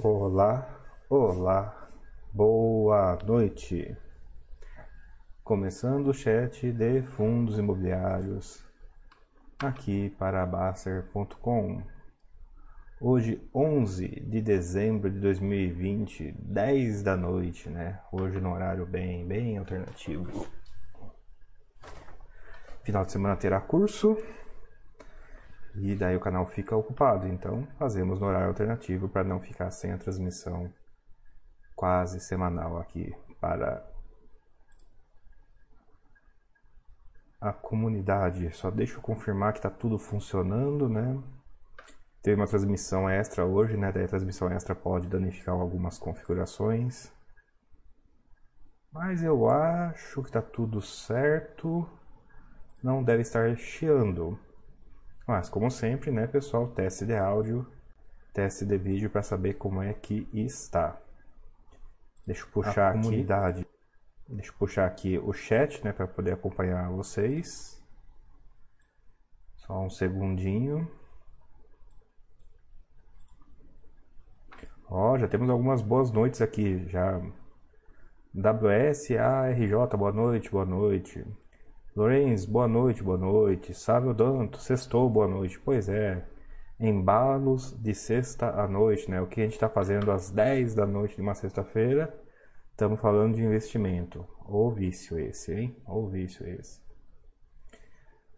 Olá, olá, boa noite. Começando o chat de fundos imobiliários aqui para Baster.com. Hoje, 11 de dezembro de 2020, 10 da noite, né? Hoje no horário bem, bem alternativo. Final de semana terá curso, e daí o canal fica ocupado. Então fazemos no horário alternativo para não ficar sem a transmissão quase semanal aqui para a comunidade. Só deixa eu confirmar que está tudo funcionando, né? Teve uma transmissão extra hoje, né? Daí a transmissão extra pode danificar algumas configurações. Mas eu acho que está tudo certo. Não deve estar chiando. Mas, como sempre, né, pessoal, teste de áudio, teste de vídeo para saber como é que está. Deixa eu puxar a comunidade. Aqui. Deixa eu puxar aqui o chat, né, para poder acompanhar vocês. Só um segundinho. Ó, já temos algumas boas noites aqui, já. WSARJ, boa noite, boa noite. Lorenz, boa noite, boa noite. Sávio Danto, sextou, boa noite. Pois é, embalos de sexta à noite, né? O que a gente está fazendo às 10 da noite de uma sexta-feira, estamos falando de investimento. Ou vício esse, hein? Ou vício esse.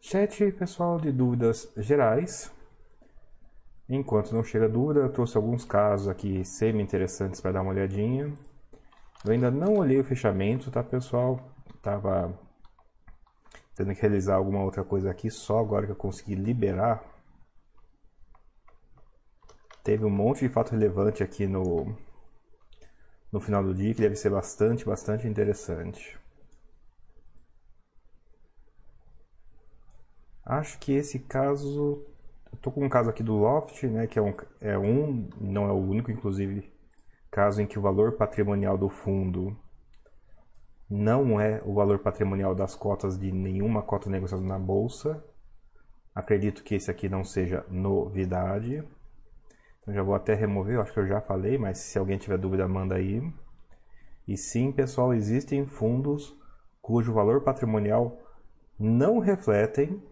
Chat, pessoal, de dúvidas gerais. Enquanto não chega dúvida, eu trouxe alguns casos aqui semi-interessantes para dar uma olhadinha. Eu ainda não olhei o fechamento, tá, pessoal? Tava tendo que realizar alguma outra coisa aqui, só agora que eu consegui liberar. Teve um monte de fato relevante aqui no, no final do dia, que deve ser bastante, bastante interessante. Acho que esse caso. Estou com um caso aqui do Loft, né, que é um, é um, não é o único, inclusive, caso em que o valor patrimonial do fundo não é o valor patrimonial das cotas de nenhuma cota negociada na bolsa. Acredito que esse aqui não seja novidade. Então já vou até remover, acho que eu já falei, mas se alguém tiver dúvida, manda aí. E sim, pessoal, existem fundos cujo valor patrimonial não refletem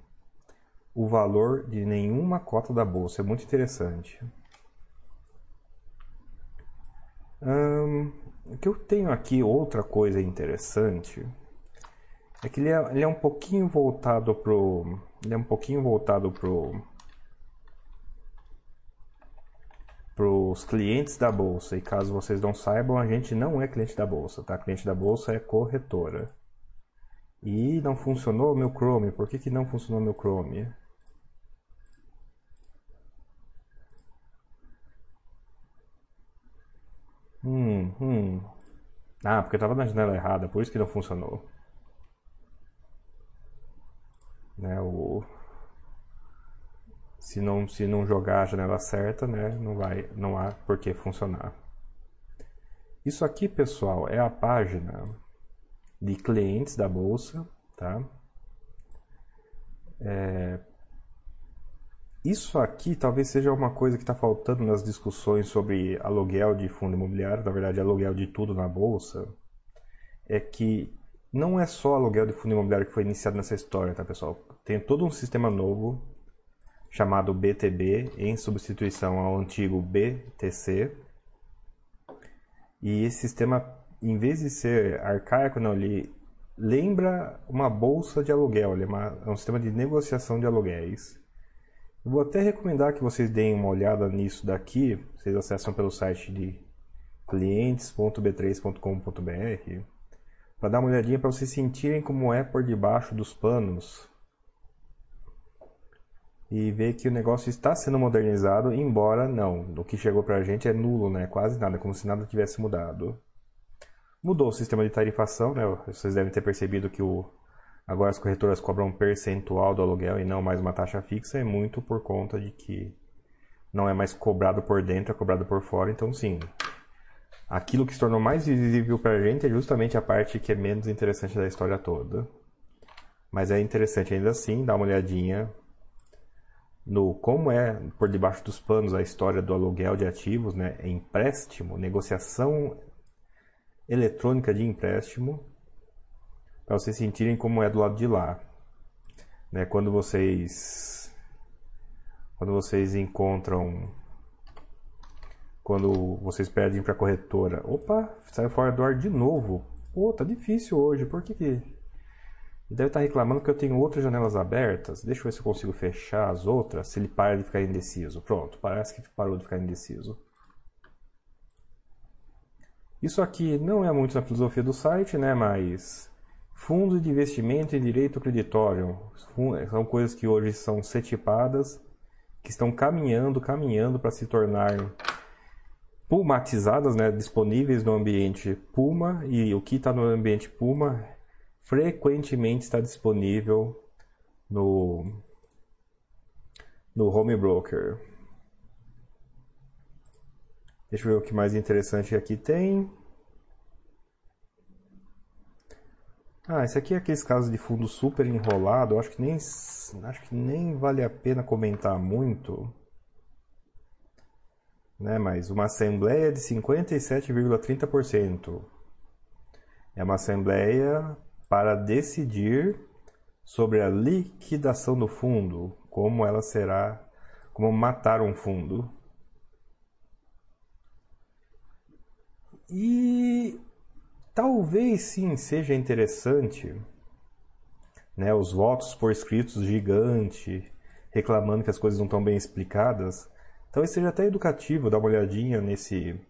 o valor de nenhuma cota da bolsa. É muito interessante. Hum, o que eu tenho aqui, outra coisa interessante, é que ele é, ele é um pouquinho voltado pro. Ele é um pouquinho voltado pro. para os clientes da bolsa. E caso vocês não saibam, a gente não é cliente da bolsa, tá? Cliente da bolsa é corretora. E não funcionou meu Chrome. Por que, que não funcionou meu Chrome? Hum, hum. Ah, porque eu tava na janela errada, por isso que não funcionou. Né, o... Se não, se não jogar a janela certa, né, não, vai, não há por que funcionar. Isso aqui, pessoal, é a página de clientes da bolsa, tá? É, isso aqui talvez seja uma coisa que está faltando nas discussões sobre aluguel de fundo imobiliário, na verdade, aluguel de tudo na bolsa, é que não é só aluguel de fundo imobiliário que foi iniciado nessa história, tá, pessoal? Tem todo um sistema novo chamado BTB em substituição ao antigo BTC. E esse sistema, em vez de ser arcaico, não, ele lembra uma bolsa de aluguel, ele é, uma, é um sistema de negociação de aluguéis. Eu vou até recomendar que vocês deem uma olhada nisso daqui. Vocês acessam pelo site de clientes.b3.com.br para dar uma olhadinha para vocês sentirem como é por debaixo dos panos e ver que o negócio está sendo modernizado, embora não. O que chegou para a gente é nulo, né? Quase nada, como se nada tivesse mudado. Mudou o sistema de tarifação, né? Vocês devem ter percebido que o Agora as corretoras cobram um percentual do aluguel e não mais uma taxa fixa, é muito por conta de que não é mais cobrado por dentro, é cobrado por fora. Então, sim, aquilo que se tornou mais visível para a gente é justamente a parte que é menos interessante da história toda. Mas é interessante ainda assim dar uma olhadinha no como é por debaixo dos panos a história do aluguel de ativos, né? Empréstimo, negociação eletrônica de empréstimo, para vocês sentirem como é do lado de lá, né? Quando vocês quando vocês encontram quando vocês pedem para a corretora, opa, saiu fora do ar de novo. Pô, tá difícil hoje. Por que que Deve estar reclamando que eu tenho outras janelas abertas. Deixa eu ver se eu consigo fechar as outras, se ele para de ficar indeciso. Pronto, parece que parou de ficar indeciso. Isso aqui não é muito na filosofia do site, né? Mas fundos de investimento em direito creditório são coisas que hoje são setipadas, que estão caminhando, caminhando para se tornar pulmatizadas, né? Disponíveis no ambiente Puma e o que está no ambiente Puma frequentemente está disponível no, no Home Broker. Deixa eu ver o que mais interessante aqui tem. Ah, esse aqui é aqueles casos de fundo super enrolado. Acho que nem acho que nem vale a pena comentar muito. Né, mas uma assembleia de 57,30%. É uma assembleia para decidir sobre a liquidação do fundo, como ela será, como matar um fundo. E talvez sim seja interessante, né, os votos por escritos gigante, reclamando que as coisas não estão bem explicadas. Talvez seja até educativo dar uma olhadinha nesse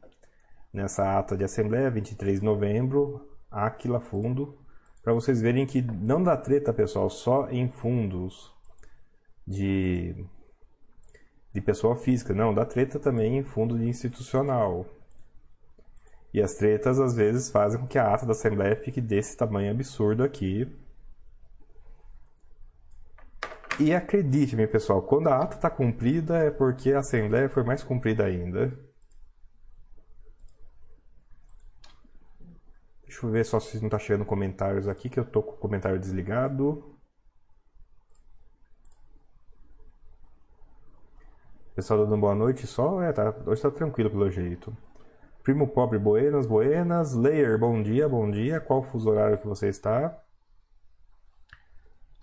nessa ata de assembleia 23 de novembro, Aquila Fundo, para vocês verem que não dá treta, pessoal, só em fundos de, de pessoa física. Não, dá treta também em fundo de institucional. E as tretas às vezes fazem com que a ata da Assembleia fique desse tamanho absurdo aqui. E acredite-me, pessoal, quando a ata está cumprida é porque a Assembleia foi mais cumprida ainda. Deixa eu ver só se não está chegando comentários aqui, que eu tô com o comentário desligado. Pessoal dando boa noite só, é, tá, hoje está tranquilo pelo jeito. Primo Pobre, buenas, buenas. Layer, bom dia, bom dia. Qual fuso horário que você está?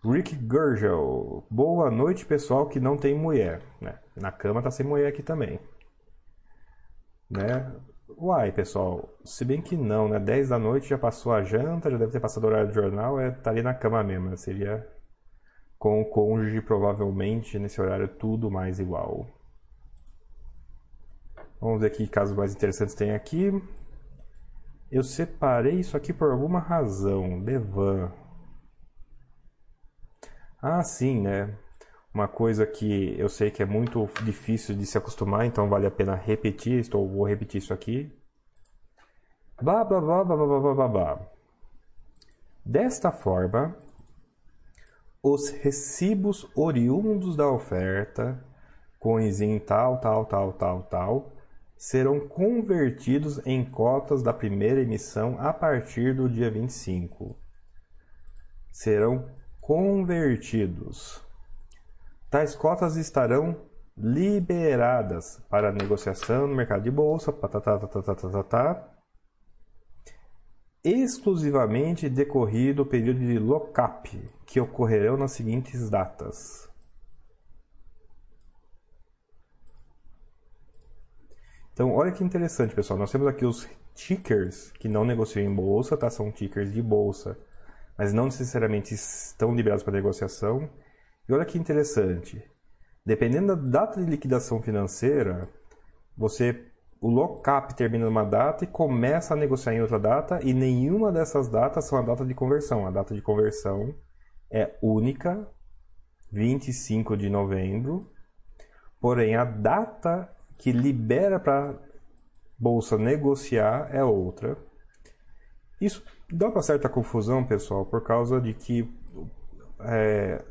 Rick Gurgel, boa noite pessoal que não tem mulher. Né? Na cama tá sem mulher aqui também. Né? Uai, pessoal, se bem que não, né? 10 da noite já passou a janta, já deve ter passado o horário do jornal, é, tá ali na cama mesmo. Né? Seria com o cônjuge, provavelmente, nesse horário, tudo mais igual. Vamos ver que casos mais interessantes tem aqui. Eu separei isso aqui por alguma razão. Devan. Ah, sim, né? uma coisa que eu sei que é muito difícil de se acostumar, então vale a pena repetir, estou vou repetir isso aqui. Blá blá blá blá blá blá blá blá. Desta forma, os recibos oriundos da oferta, em tal, tal, tal, tal, tal, serão convertidos em cotas da primeira emissão a partir do dia 25. Serão convertidos. Tais cotas estarão liberadas para negociação no mercado de bolsa, tá, exclusivamente decorrido o período de lock-up, que ocorrerão nas seguintes datas. Então, olha que interessante, pessoal. Nós temos aqui os tickers que não negociam em bolsa, tá? São tickers de bolsa, mas não necessariamente estão liberados para negociação. E olha que interessante. Dependendo da data de liquidação financeira, você o lockup termina numa data e começa a negociar em outra data e nenhuma dessas datas são a data de conversão. A data de conversão é única, 25 de novembro. Porém, a data que libera para bolsa negociar é outra. Isso dá uma certa confusão, pessoal, por causa de que é,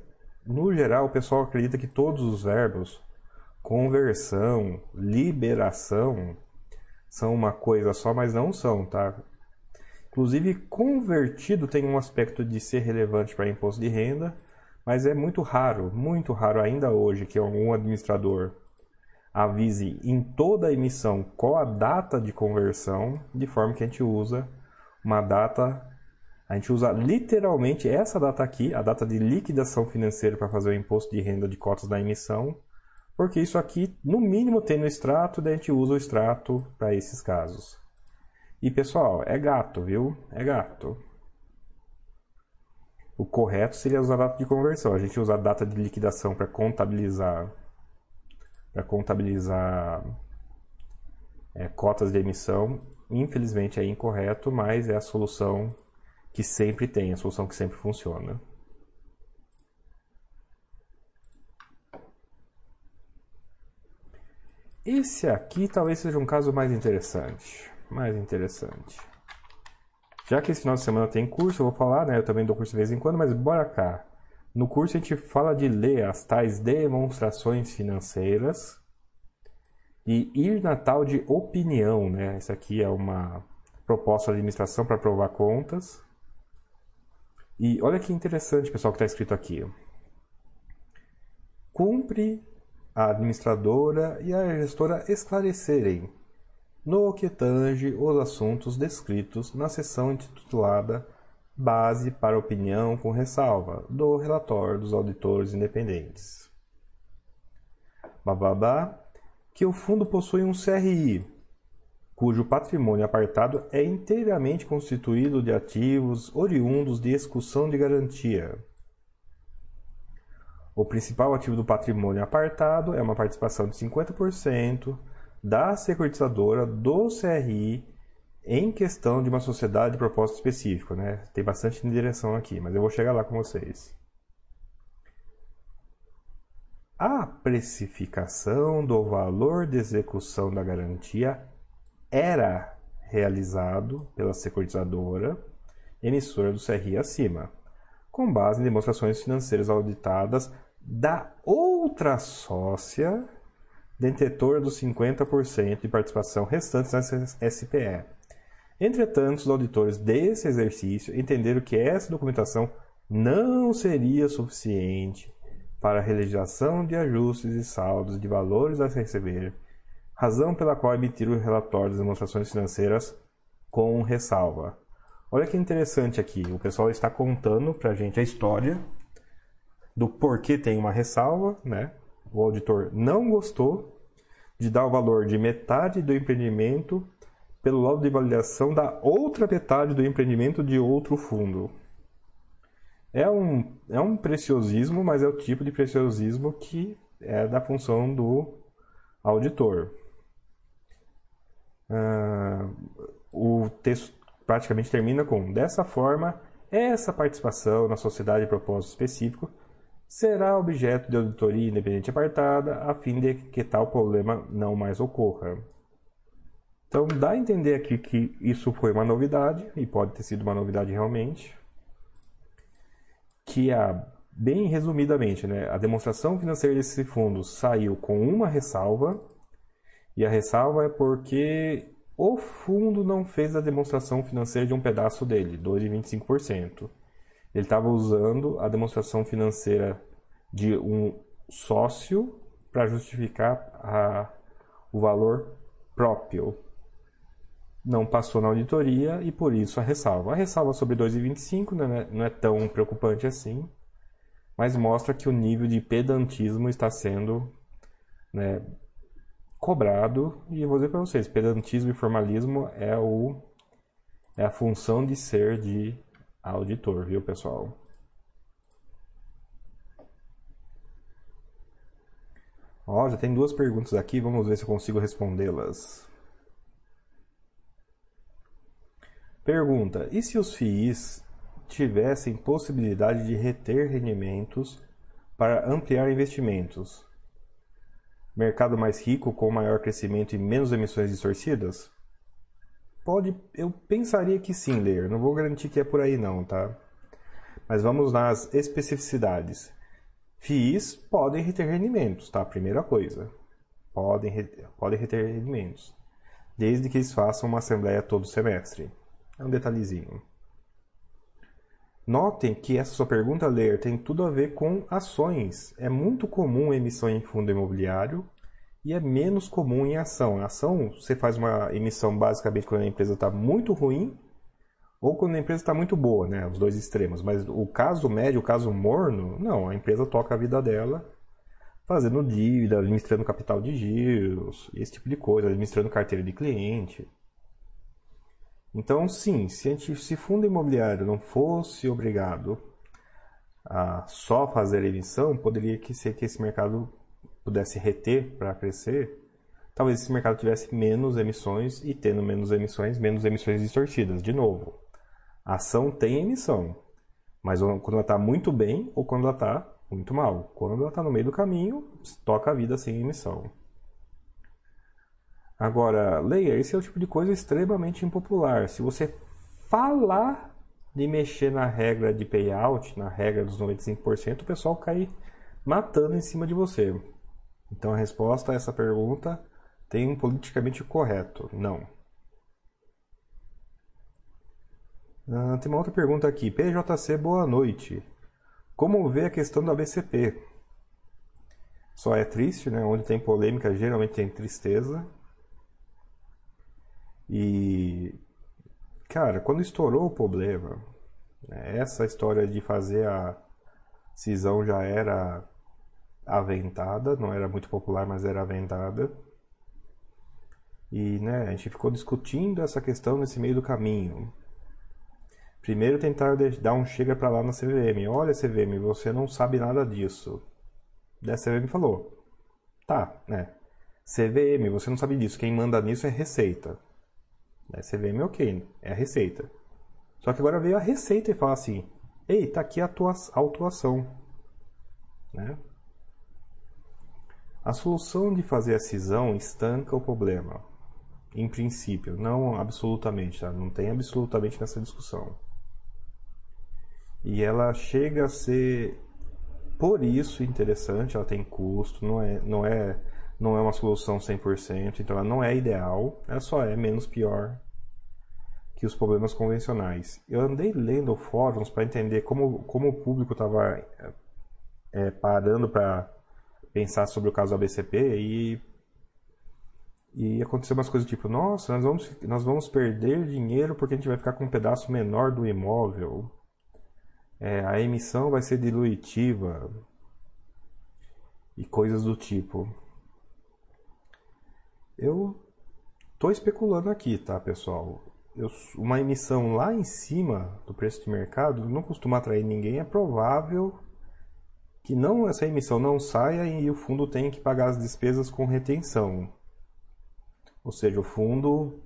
no geral, o pessoal acredita que todos os verbos conversão, liberação são uma coisa só, mas não são, tá? Inclusive, convertido tem um aspecto de ser relevante para imposto de renda, Mas é muito raro, muito raro ainda hoje que algum administrador avise em toda a emissão qual a data de conversão, de forma que a gente usa uma data, a gente usa literalmente essa data aqui, a data de liquidação financeira para fazer o imposto de renda de cotas da emissão, porque isso aqui, no mínimo, tem no extrato, daí a gente usa o extrato para esses casos. E pessoal, é gato, viu? É gato. O correto seria usar a data de conversão. A gente usa a data de liquidação para contabilizar para contabilizar é, cotas de emissão. Infelizmente é incorreto, mas é a solução que sempre tem, a solução que sempre funciona. Esse aqui talvez seja um caso mais interessante. Mais interessante. Já que esse final de semana tem curso, eu vou falar, né? Eu também dou curso de vez em quando, mas bora cá. No curso a gente fala de ler as tais demonstrações financeiras e ir na tal de opinião, né? Essa aqui é uma proposta de administração para provar contas. E olha que interessante, pessoal, que está escrito aqui. Cumpre a administradora e a gestora esclarecerem no que tange os assuntos descritos na seção intitulada base para opinião com ressalva do relatório dos auditores independentes. Bababá, que o fundo possui um CRI, cujo patrimônio apartado é inteiramente constituído de ativos oriundos de execução de garantia. O principal ativo do patrimônio apartado é uma participação de 50% da securitizadora do CRI em questão de uma sociedade de propósito específico, né? Tem bastante direção aqui, mas eu vou chegar lá com vocês. A precificação do valor de execução da garantia era realizado pela securitizadora emissora do CRI acima, com base em demonstrações financeiras auditadas da outra sócia detentora dos 50% de participação restantes na SPE, Entretanto, os auditores desse exercício entenderam que essa documentação não seria suficiente para a realização de ajustes e saldos de valores a receber, razão pela qual emitiram o relatório das demonstrações financeiras com ressalva. Olha que interessante aqui, o pessoal está contando para a gente a história do porquê tem uma ressalva, né? O auditor não gostou de dar o valor de metade do empreendimento pelo laudo de validação da outra metade do empreendimento de outro fundo. É um, é um preciosismo, mas é o tipo de preciosismo que é da função do auditor. Uh, o texto praticamente termina com: dessa forma, essa participação na sociedade de propósito específico será objeto de auditoria independente apartada, a fim de que tal problema não mais ocorra. Então dá a entender aqui que isso foi uma novidade, e pode ter sido uma novidade realmente, que a, bem resumidamente, né, a demonstração financeira desse fundo saiu com uma ressalva, e a ressalva é porque o fundo não fez a demonstração financeira de um pedaço dele, 2,25%. Ele estava usando a demonstração financeira de um sócio para justificar a, o valor próprio não passou na auditoria e por isso a ressalva. A ressalva sobre 2,25 né, não é tão preocupante assim, mas mostra que o nível de pedantismo está sendo né, cobrado. E eu vou dizer para vocês: pedantismo e formalismo é, o, é a função de ser de auditor, viu, pessoal? Ó, já tem duas perguntas aqui, vamos ver se eu consigo respondê-las. Pergunta: e se os FIIs tivessem possibilidade de reter rendimentos para ampliar investimentos? Mercado mais rico com maior crescimento e menos emissões distorcidas? Pode, eu pensaria que sim, Ler. Não vou garantir que é por aí não, tá? Mas vamos nas especificidades. FIIs podem reter rendimentos, tá? Primeira coisa. Podem, podem reter rendimentos. Desde que eles façam uma assembleia todo semestre. Um detalhezinho. Notem que essa sua pergunta, Ler, tem tudo a ver com ações. É muito comum emissão em fundo imobiliário e é menos comum em ação. A ação, você faz uma emissão basicamente quando a empresa está muito ruim ou quando a empresa está muito boa, né? Os dois extremos. Mas o caso médio, o caso morno, não. A empresa toca a vida dela fazendo dívida, administrando capital de giros, esse tipo de coisa, administrando carteira de cliente. Então, sim, se, a gente, se fundo imobiliário não fosse obrigado a só fazer emissão, poderia que ser que esse mercado pudesse reter para crescer. Talvez esse mercado tivesse menos emissões e tendo menos emissões, menos emissões distorcidas. De novo, a ação tem emissão, mas quando ela está muito bem ou quando ela está muito mal. Quando ela está no meio do caminho, toca a vida sem emissão. Agora, leia, esse é o tipo de coisa extremamente impopular. Se você falar de mexer na regra de payout, na regra dos 95%, o pessoal cai matando em cima de você. Então a resposta a essa pergunta tem um politicamente correto. Não. Ah, tem uma outra pergunta aqui. PJC, boa noite. Como vê a questão do ABCP? Só é triste, né? Onde tem polêmica, geralmente tem tristeza. E, cara, quando estourou o problema, né, essa história de fazer a cisão já era aventada, não era muito popular, mas era aventada. E, né, a gente ficou discutindo essa questão nesse meio do caminho. Primeiro tentaram dar um chega para lá na CVM. Olha, CVM, você não sabe nada disso. Daí a CVM falou: Tá, né? CVM, você não sabe disso. Quem manda nisso é Receita. Daí a CVM, ok, é a Receita. Só que agora veio a Receita e fala assim: Ei, tá aqui a autuação. Né? A solução de fazer a cisão estanca o problema. Em princípio, não absolutamente, tá? Não tem absolutamente nessa discussão. E ela chega a ser por isso interessante, ela tem custo, não é, não é, não é uma solução 100%, então ela não é ideal, ela só é menos pior que os problemas convencionais. Eu andei lendo fóruns para entender como, como o público estava é, parando para pensar sobre o caso ABCP e e aconteceu umas coisas tipo, nossa, nós vamos, nós vamos perder dinheiro porque a gente vai ficar com um pedaço menor do imóvel é, a emissão vai ser dilutiva e coisas do tipo. Eu tô especulando aqui, tá, pessoal? Eu, uma emissão lá em cima do preço de mercado não costuma atrair ninguém. É provável que não essa emissão não saia e o fundo tenha que pagar as despesas com retenção. Ou seja, o fundo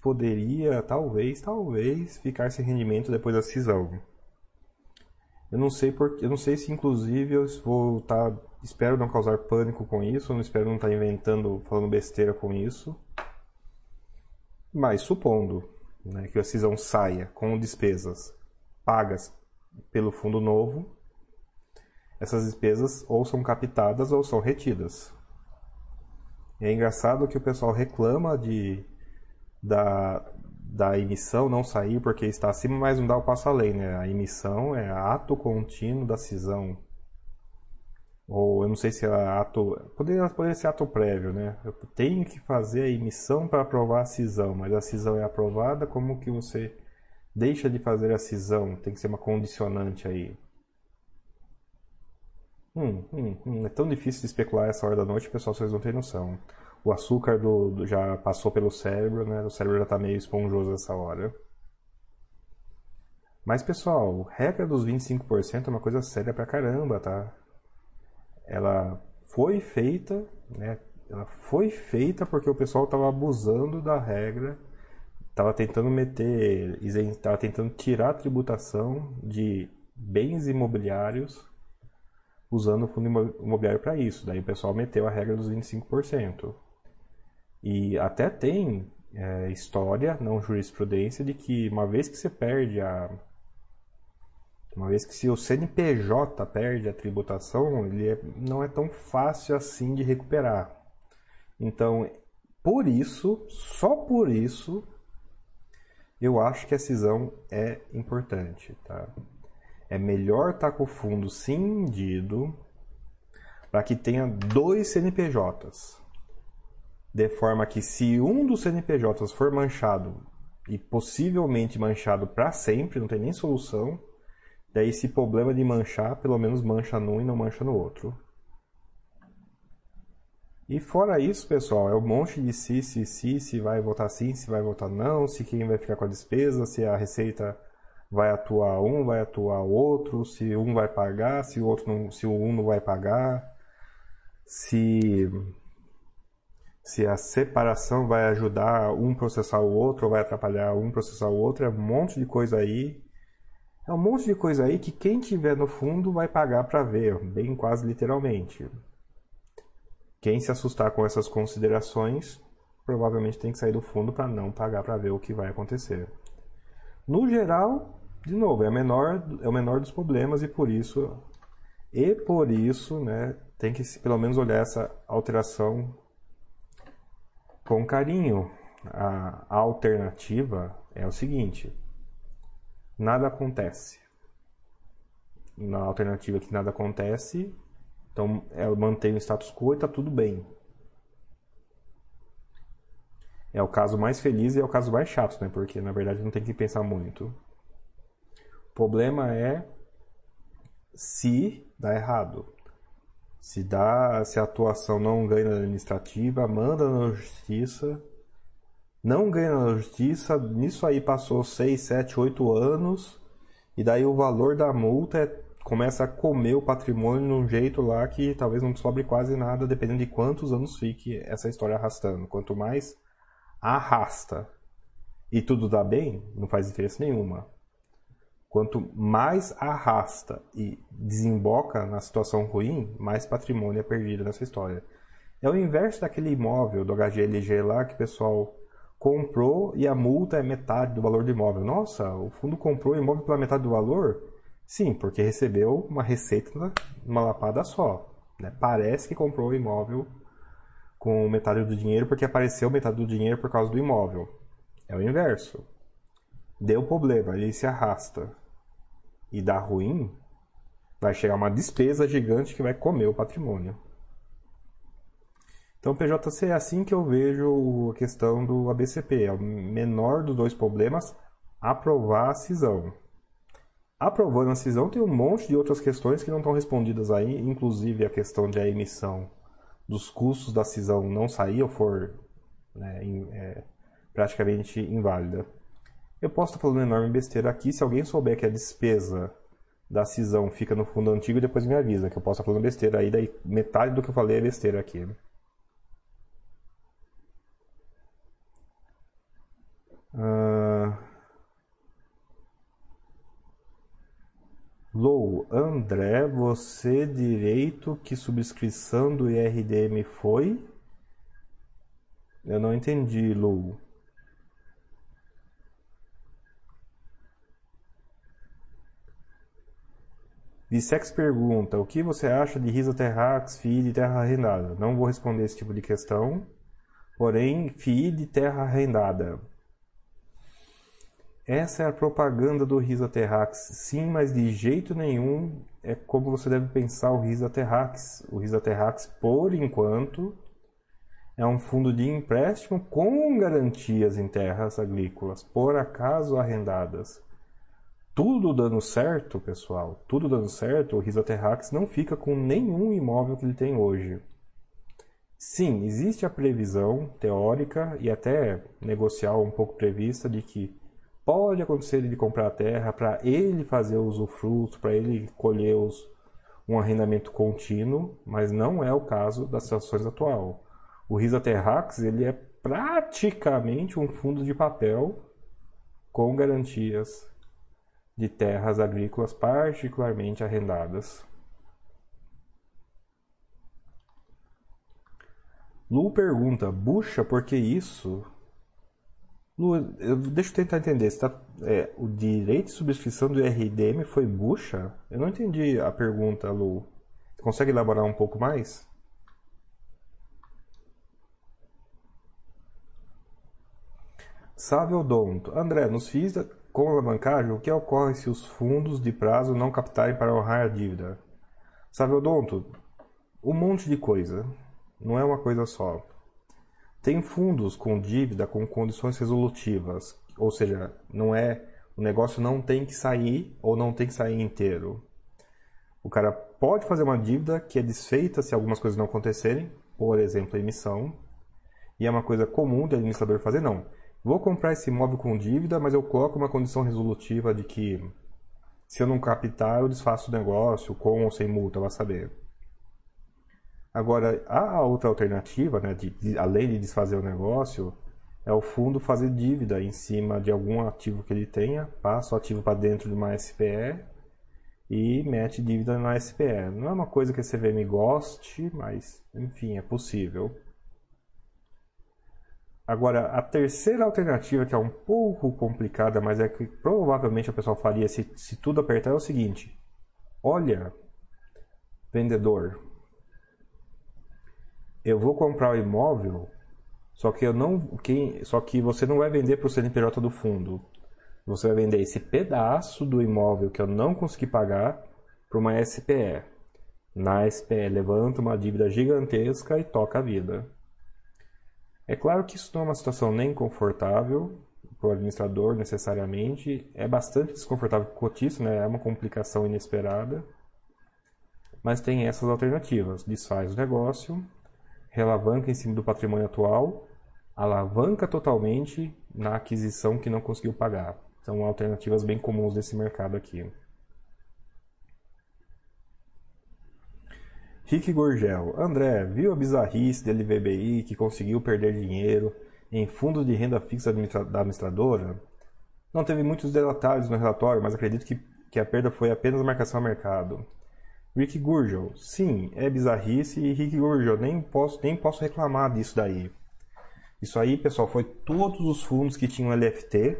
poderia, talvez, talvez, ficar sem rendimento depois da cisão. Eu não sei porque, eu não sei se inclusive eu vou estar, tá, espero não causar pânico com isso, eu não espero não estar tá inventando, falando besteira com isso. Mas supondo né, que a cisão saia com despesas pagas pelo fundo novo, essas despesas ou são captadas ou são retidas. É engraçado que o pessoal reclama de da, da emissão não sair porque está acima, mas não dá o passo além, né? A emissão é ato contínuo da cisão. Ou eu não sei se é ato. Poderia, poderia ser ato prévio, né? Eu tenho que fazer a emissão para aprovar a cisão, mas a cisão é aprovada, como que você deixa de fazer a cisão? Tem que ser uma condicionante aí. Hum, hum, hum. É tão difícil de especular essa hora da noite, pessoal, vocês não têm noção o açúcar do, do, já passou pelo cérebro, né? O cérebro já está meio esponjoso nessa hora. Mas, pessoal, regra dos 25% é uma coisa séria pra caramba, tá? Ela foi feita, né? Ela foi feita porque o pessoal estava abusando da regra, estava tentando meter, estava tentando tirar a tributação de bens imobiliários usando o fundo imobiliário para isso. Daí o pessoal meteu a regra dos 25%. E até tem é, história, não jurisprudência, de que uma vez que você perde a. Uma vez que se o CNPJ perde a tributação, ele é, não é tão fácil assim de recuperar. Então, por isso, só por isso, eu acho que a cisão é importante. Tá? É melhor estar tá com o fundo cindido para que tenha dois CNPJs. De forma que se um dos CNPJs for manchado e possivelmente manchado para sempre, não tem nem solução, daí esse problema de manchar, pelo menos mancha num e não mancha no outro. E fora isso, pessoal, é um monte de se, se, se, se vai votar sim, se vai votar não, se quem vai ficar com a despesa, se a receita vai atuar um, vai atuar outro, se um vai pagar, se o outro não, se o um não vai pagar, se se a separação vai ajudar um processar o outro ou vai atrapalhar um processar o outro, é um monte de coisa aí. É um monte de coisa aí que quem tiver no fundo vai pagar para ver, bem quase literalmente. Quem se assustar com essas considerações provavelmente tem que sair do fundo para não pagar para ver o que vai acontecer. No geral, de novo, é, menor, é o menor dos problemas e por isso e por isso, né, tem que pelo menos olhar essa alteração com carinho. A, a alternativa é o seguinte: nada acontece. Na alternativa que nada acontece, então ela mantém o status quo e está tudo bem. É o caso mais feliz e é o caso mais chato, né? Porque na verdade não tem que pensar muito. O problema é se dá errado. Se dá, se a atuação não ganha na administrativa, manda na justiça. Não ganha na justiça, nisso aí passou 6, 7, 8 anos, e daí o valor da multa é, começa a comer o patrimônio de um jeito lá que talvez não sobre quase nada, dependendo de quantos anos fique essa história arrastando. Quanto mais arrasta e tudo dá bem, não faz diferença nenhuma. Quanto mais arrasta e desemboca na situação ruim, mais patrimônio é perdido nessa história. É o inverso daquele imóvel do HGLG lá que o pessoal comprou e a multa é metade do valor do imóvel. Nossa, o fundo comprou o imóvel pela metade do valor? Sim, porque recebeu uma receita numa lapada só. Né? Parece que comprou o imóvel com metade do dinheiro porque apareceu metade do dinheiro por causa do imóvel. É o inverso. Deu problema, ele se arrasta e dá ruim, vai chegar uma despesa gigante que vai comer o patrimônio. Então, PJC é assim que eu vejo a questão do ABCP. É o menor dos dois problemas, aprovar a cisão. Aprovando a cisão, tem um monte de outras questões que não estão respondidas aí, inclusive a questão de a emissão dos custos da cisão não sair ou for né, é, praticamente inválida. Eu posso estar falando enorme besteira aqui. Se alguém souber que a despesa da cisão fica no fundo antigo, depois me avisa, que eu posso estar falando besteira aí. Daí metade do que eu falei é besteira aqui. Uh... Lou, André, você direito que subscrição do IRDM foi? Eu não entendi, Lou. Dissex pergunta: O que você acha de Risa Terrax, FII de terra arrendada? Não vou responder esse tipo de questão. Porém, FII de terra arrendada. Essa é a propaganda do Risa Terrax. Sim, mas de jeito nenhum é como você deve pensar o Risa Terrax. O Risa Terrax, por enquanto, é um fundo de empréstimo com garantias em terras agrícolas, por acaso arrendadas tudo dando certo, pessoal, tudo dando certo, o Risa Terrax não fica com nenhum imóvel que ele tem hoje. Sim, existe a previsão teórica e até negocial um pouco prevista de que pode acontecer ele comprar a terra para ele fazer o usufruto, para ele colher os, um arrendamento contínuo, mas não é o caso das situações atual. O Risa Terrax ele é praticamente um fundo de papel com garantias de terras agrícolas particularmente arrendadas. Lu pergunta: Bucha, por que isso? Lu, eu, deixa eu tentar entender. Tá, é, o direito de subscrição do RDM foi bucha? Eu não entendi a pergunta, Lu. Você consegue elaborar um pouco mais? Sábio Odonto. André, nos FIIs Com alavancagem, o que ocorre se os fundos de prazo não captarem para honrar a dívida? Sabe, Odonto, um monte de coisa. Não é uma coisa só. Tem fundos com dívida com condições resolutivas, ou seja, não é o negócio não tem que sair ou não tem que sair inteiro. O cara pode fazer uma dívida que é desfeita se algumas coisas não acontecerem, por exemplo, a emissão, e é uma coisa comum de administrador fazer, não. Vou comprar esse imóvel com dívida, mas eu coloco uma condição resolutiva de que se eu não captar, eu desfaço o negócio, com ou sem multa, vai saber. Agora, a outra alternativa, né, de, de, além de desfazer o negócio, é o fundo fazer dívida em cima de algum ativo que ele tenha, passa o ativo para dentro de uma SPE e mete dívida na SPE. Não é uma coisa que a CVM goste, mas enfim, é possível. Agora, a terceira alternativa, que é um pouco complicada, mas é que provavelmente a pessoa faria se, se tudo apertar, é o seguinte: olha, vendedor, eu vou comprar o imóvel, só que eu não, quem, só que você não vai vender para o CNPJ do fundo. Você vai vender esse pedaço do imóvel que eu não consegui pagar para uma SPE. Na SPE levanta uma dívida gigantesca e toca a vida. É claro que isso não é uma situação nem confortável para o administrador necessariamente, é bastante desconfortável para o cotista, né? é uma complicação inesperada, mas tem essas alternativas: desfaz o negócio, relavanca em cima do patrimônio atual, alavanca totalmente na aquisição que não conseguiu pagar. São alternativas bem comuns desse mercado aqui. Rick Gorgel. André, viu a bizarrice da LVBI que conseguiu perder dinheiro em fundos de renda fixa da administradora? Não teve muitos detalhes no relatório, mas acredito que, que a perda foi apenas marcação a mercado. Rick Gurgel. Sim, é bizarrice e Rick Gurgel, nem posso, nem posso reclamar disso daí. Isso aí, pessoal, foi todos os fundos que tinham LFT,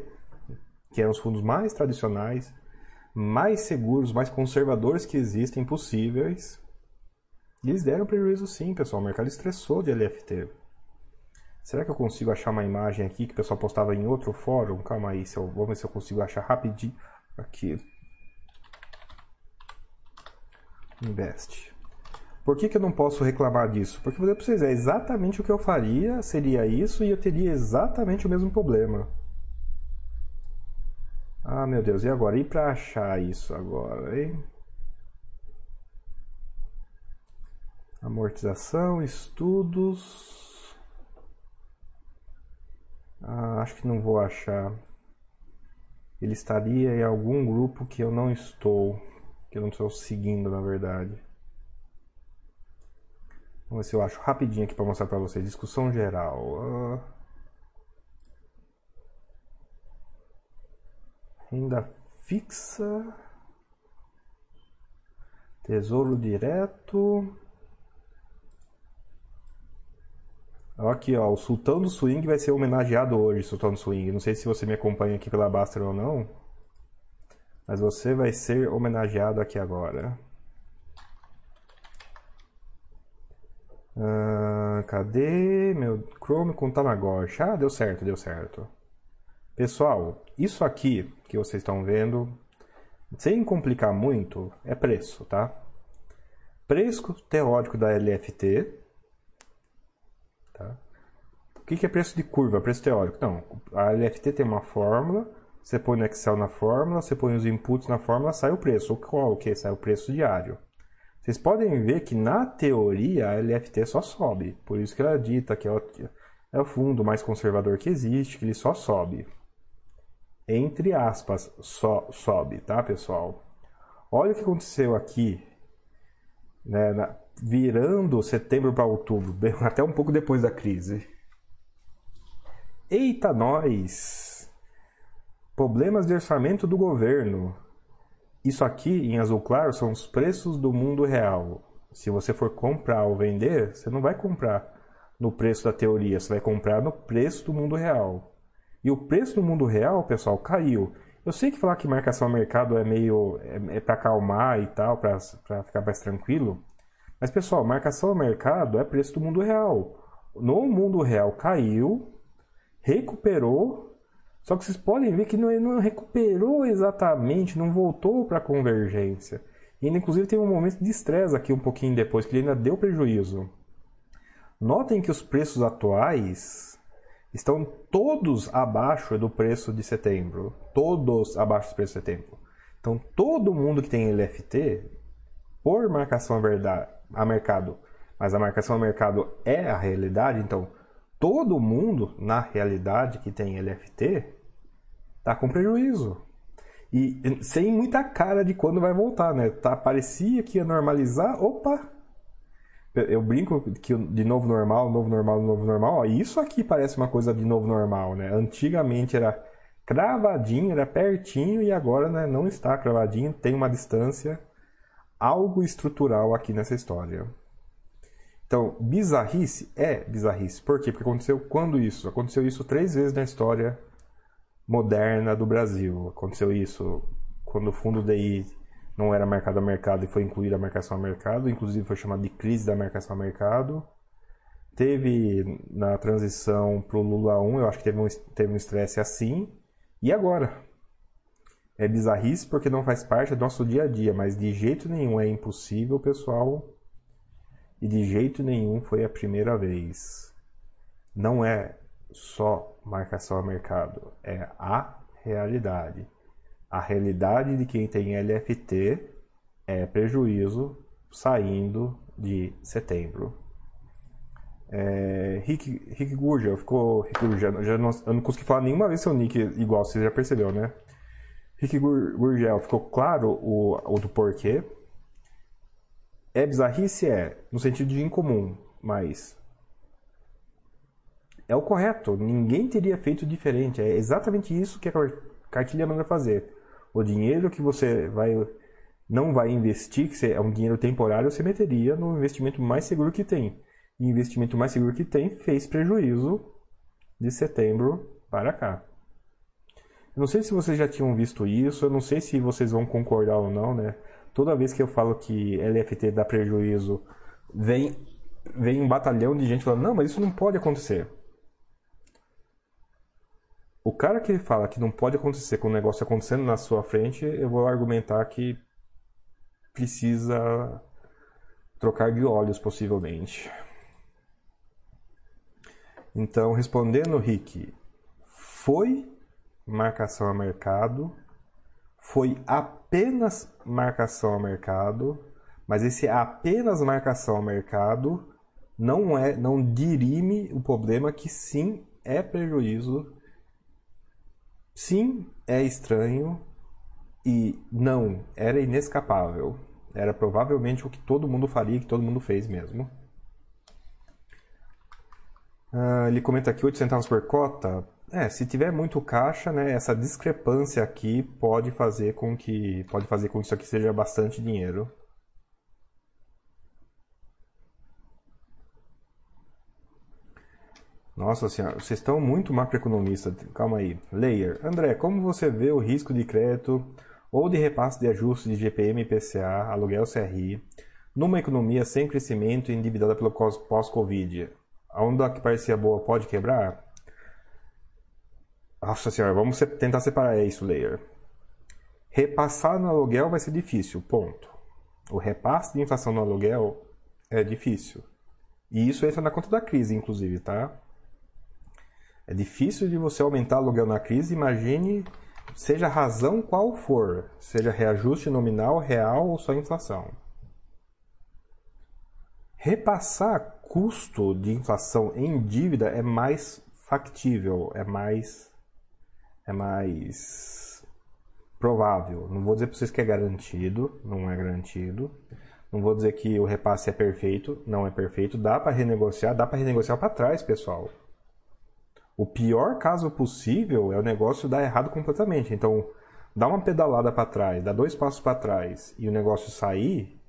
que eram os fundos mais tradicionais, mais seguros, mais conservadores que existem possíveis, e eles deram prejuízo sim, pessoal. O mercado estressou de LFT. Será que eu consigo achar uma imagem aqui que o pessoal postava em outro fórum? Calma aí, eu, vamos ver se eu consigo achar rapidinho. Aqui. Invest. Por que, que eu não posso reclamar disso? Porque, vou dizer para vocês, é exatamente o que eu faria, seria isso, e eu teria exatamente o mesmo problema. Ah, meu Deus, e agora? E para achar isso agora, hein? Amortização, estudos. Ah, acho que não vou achar. Ele estaria em algum grupo que eu não estou, que eu não estou seguindo, na verdade. Vamos ver se eu acho rapidinho aqui para mostrar para vocês. Discussão geral. Ah. Renda fixa. Tesouro direto. Aqui, ó, o Sultão do Swing vai ser homenageado hoje, Sultão do Swing. Não sei se você me acompanha aqui pela Baster ou não, mas você vai ser homenageado aqui agora. Ah, cadê meu Chrome com Tamagotchi? Ah, deu certo, deu certo. Pessoal, isso aqui que vocês estão vendo, sem complicar muito, é preço, tá? Preço teórico da LFT, Tá? O que é preço de curva, preço teórico? Não, a LFT tem uma fórmula, você põe no Excel na fórmula, você põe os inputs na fórmula, sai o preço. Qual o que? Sai o preço diário. Vocês podem ver que na teoria a LFT só sobe. Por isso que ela dita que é o, é o fundo mais conservador que existe, que ele só sobe. Entre aspas, só sobe, tá pessoal? Olha o que aconteceu aqui né, na, virando setembro para outubro, até um pouco depois da crise. Eita, nós! Problemas de orçamento do governo. Isso aqui, em azul claro, são os preços do mundo real. Se você for comprar ou vender, você não vai comprar no preço da teoria, você vai comprar no preço do mundo real. E o preço do mundo real, pessoal, caiu. Eu sei que falar que marcação a mercado é meio. é, é para acalmar e tal, para ficar mais tranquilo. Mas, pessoal, marcação ao mercado é preço do mundo real. No mundo real caiu, recuperou, Só que vocês podem ver que não, não recuperou exatamente, não voltou para a convergência. E ainda, inclusive, tem um momento de estresse aqui um pouquinho depois, que ele ainda deu prejuízo. Notem que os preços atuais estão todos abaixo do preço de setembro. Todos abaixo do preço de setembro. Então, todo mundo que tem LFT, por marcação a mercado, mas a marcação a mercado é a realidade, então todo mundo, na realidade, que tem LFT, está com prejuízo. E sem muita cara de quando vai voltar, né? Tá, parecia que ia normalizar, opa! Eu brinco que de novo normal, novo normal, novo normal. Ó, isso aqui parece uma coisa de novo normal, né? Antigamente era cravadinho, era pertinho e agora né, não está cravadinho, tem uma distância, algo estrutural aqui nessa história. Então, bizarrice é bizarrice. Por quê? Porque aconteceu quando isso? Aconteceu isso três vezes na história moderna do Brasil. Aconteceu isso quando o fundo DI não era marcado a mercado e foi incluída a marcação a mercado, inclusive foi chamado de crise da marcação a mercado. Teve na transição para o Lula 1, eu acho que teve um, teve um estresse assim. E agora? É bizarrice porque não faz parte do nosso dia a dia, mas de jeito nenhum é impossível, pessoal. E de jeito nenhum foi a primeira vez. Não é só marcação a mercado, é a realidade. A realidade de quem tem LFT é prejuízo saindo de setembro. É, Rick, Rick Gurgel, ficou. Rick Gurgel, já não, eu não consegui falar nenhuma vez seu nick igual, você já percebeu, né? Rick Gurgel, ficou claro o, o do porquê. É bizarrice? É, no sentido de incomum, mas é o correto. Ninguém teria feito diferente. É exatamente isso que a cartilha manda fazer. O dinheiro que você vai não vai investir, que é um dinheiro temporário, você meteria no investimento mais seguro que tem. E o investimento mais seguro que tem fez prejuízo de setembro para cá. Eu não sei se vocês já tinham visto isso, eu não sei se vocês vão concordar ou não, né? Toda vez que eu falo que LFT dá prejuízo, vem, vem um batalhão de gente falando, não, mas isso não pode acontecer. O cara que fala que não pode acontecer com o negócio acontecendo na sua frente, eu vou argumentar que precisa trocar de olhos, possivelmente. Então, respondendo, Rick, foi marcação a mercado, foi apenas marcação a mercado, mas esse apenas marcação a mercado não é, não dirime o problema que sim é prejuízo Sim, é estranho e não, era inescapável. Era provavelmente o que todo mundo faria, que todo mundo fez mesmo. Ah, ele comenta aqui 8 centavos por cota. É, se tiver muito caixa, né, essa discrepância aqui pode fazer com que pode fazer com que isso aqui seja bastante dinheiro. Nossa senhora, vocês estão muito macroeconomista. Calma aí. Layer. André, como você vê o risco de crédito ou de repasse de ajuste de GPM e PCA, aluguel CRI, numa economia sem crescimento e endividada pelo pós-Covid? A onda que parecia boa pode quebrar? Nossa senhora, vamos tentar separar isso, Layer. Repassar no aluguel vai ser difícil, ponto. O repasse de inflação no aluguel é difícil. E isso entra na conta da crise, inclusive, tá? É difícil de você aumentar aluguel na crise, imagine, seja a razão qual for, seja reajuste nominal, real ou só inflação. Repassar custo de inflação em dívida é mais factível, é mais é mais provável. Não vou dizer para vocês que é garantido, não é garantido. Não vou dizer que o repasse é perfeito, não é perfeito. Dá para renegociar, dá para renegociar para trás, pessoal. O pior caso possível é o negócio dar errado completamente. Então, dar uma pedalada para trás, dar dois passos para trás e o negócio sair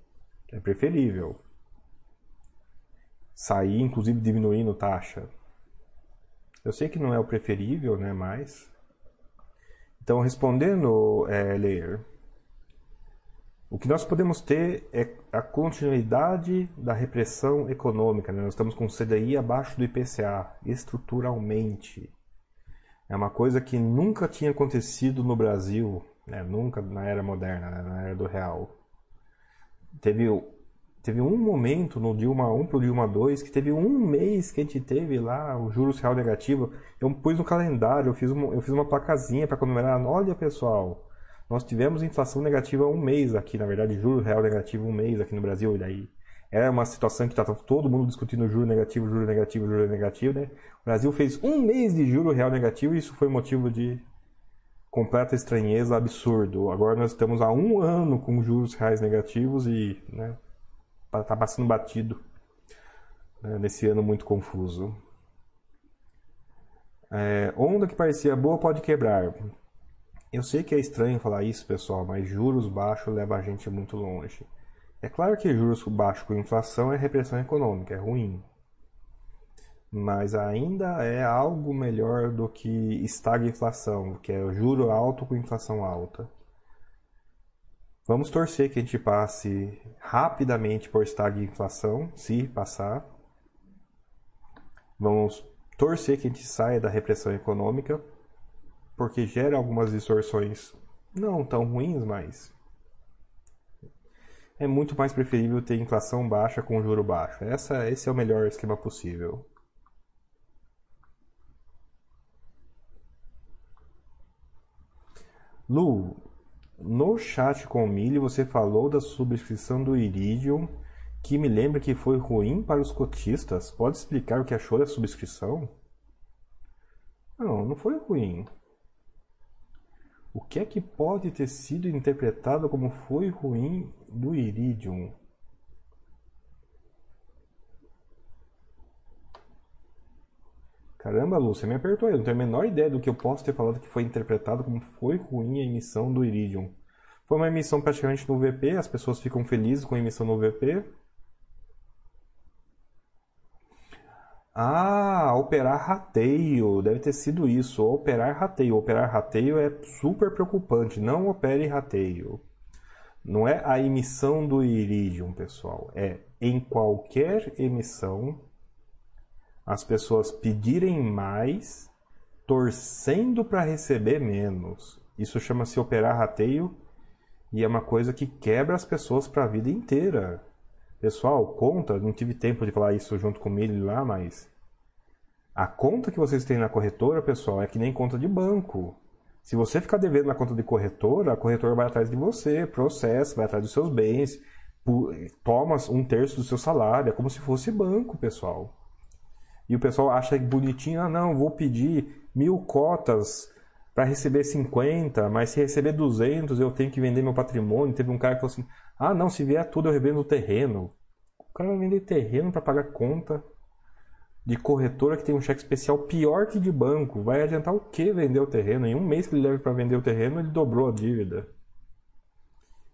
é preferível. Sair, inclusive diminuindo taxa. Eu sei que não é o preferível, né? Mas. Então, respondendo, é, o que nós podemos ter é a continuidade da repressão econômica. Né? Nós estamos com CDI abaixo do IPCA, estruturalmente. É uma coisa que nunca tinha acontecido no Brasil, né? nunca na era moderna, né? na era do real. Teve, teve um momento no Dilma 1 pro Dilma 2 que teve um mês que a gente teve lá o juros real negativo. Eu pus no calendário, eu fiz uma, eu fiz uma placazinha para comemorar. Olha pessoal, nós tivemos inflação negativa um mês aqui, na verdade, juros real negativo um mês aqui no Brasil. E daí era uma situação que estava todo mundo discutindo juro negativo, juro negativo, juro negativo, né? O Brasil fez um mês de juro real negativo e isso foi motivo de completa estranheza, absurdo. Agora nós estamos há um ano com juros reais negativos e né, tá passando batido né, nesse ano muito confuso. É, onda que parecia boa pode quebrar. Eu sei que é estranho falar isso, pessoal, mas juros baixos leva a gente muito longe. É claro que juros baixos com inflação é repressão econômica, é ruim. Mas ainda é algo melhor do que estagflação, que é juro alto com inflação alta. Vamos torcer que a gente passe rapidamente por estagflação, se passar. Vamos torcer que a gente saia da repressão econômica, porque gera algumas distorções não tão ruins, mas é muito mais preferível ter inflação baixa com juro baixo. Essa, esse é o melhor esquema possível. Lu, no chat com o Mili você falou da subscrição do Iridium, que me lembra que foi ruim para os cotistas. Pode explicar o que achou da subscrição? Não, não foi ruim. O que é que pode ter sido interpretado como foi ruim do Iridium? Caramba, Lu, você me apertou aí. Eu não tenho a menor ideia do que eu posso ter falado que foi interpretado como foi ruim a emissão do Iridium. Foi uma emissão praticamente no VP, as pessoas ficam felizes com a emissão no VP. Ah, operar rateio. Deve ter sido isso. Operar rateio. Operar rateio é super preocupante. Não opere rateio. Não é a emissão do Iridium, pessoal. É em qualquer emissão as pessoas pedirem mais, torcendo para receber menos. Isso chama-se operar rateio e é uma coisa que quebra as pessoas para a vida inteira. Pessoal, conta, não tive tempo de falar isso junto com ele lá, mas a conta que vocês têm na corretora, pessoal, é que nem conta de banco. Se você ficar devendo na conta de corretora, a corretora vai atrás de você, processa, vai atrás dos seus bens, toma um terço do seu salário, é como se fosse banco, pessoal. E o pessoal acha bonitinho, ah não, vou pedir mil cotas para receber 50, mas se receber 200 eu tenho que vender meu patrimônio. Teve um cara que falou assim: ah, não, se vier tudo eu revendo o terreno. O cara vai vender terreno para pagar conta de corretora que tem um cheque especial pior que de banco. Vai adiantar o que vender o terreno? Em um mês que ele leva para vender o terreno, ele dobrou a dívida.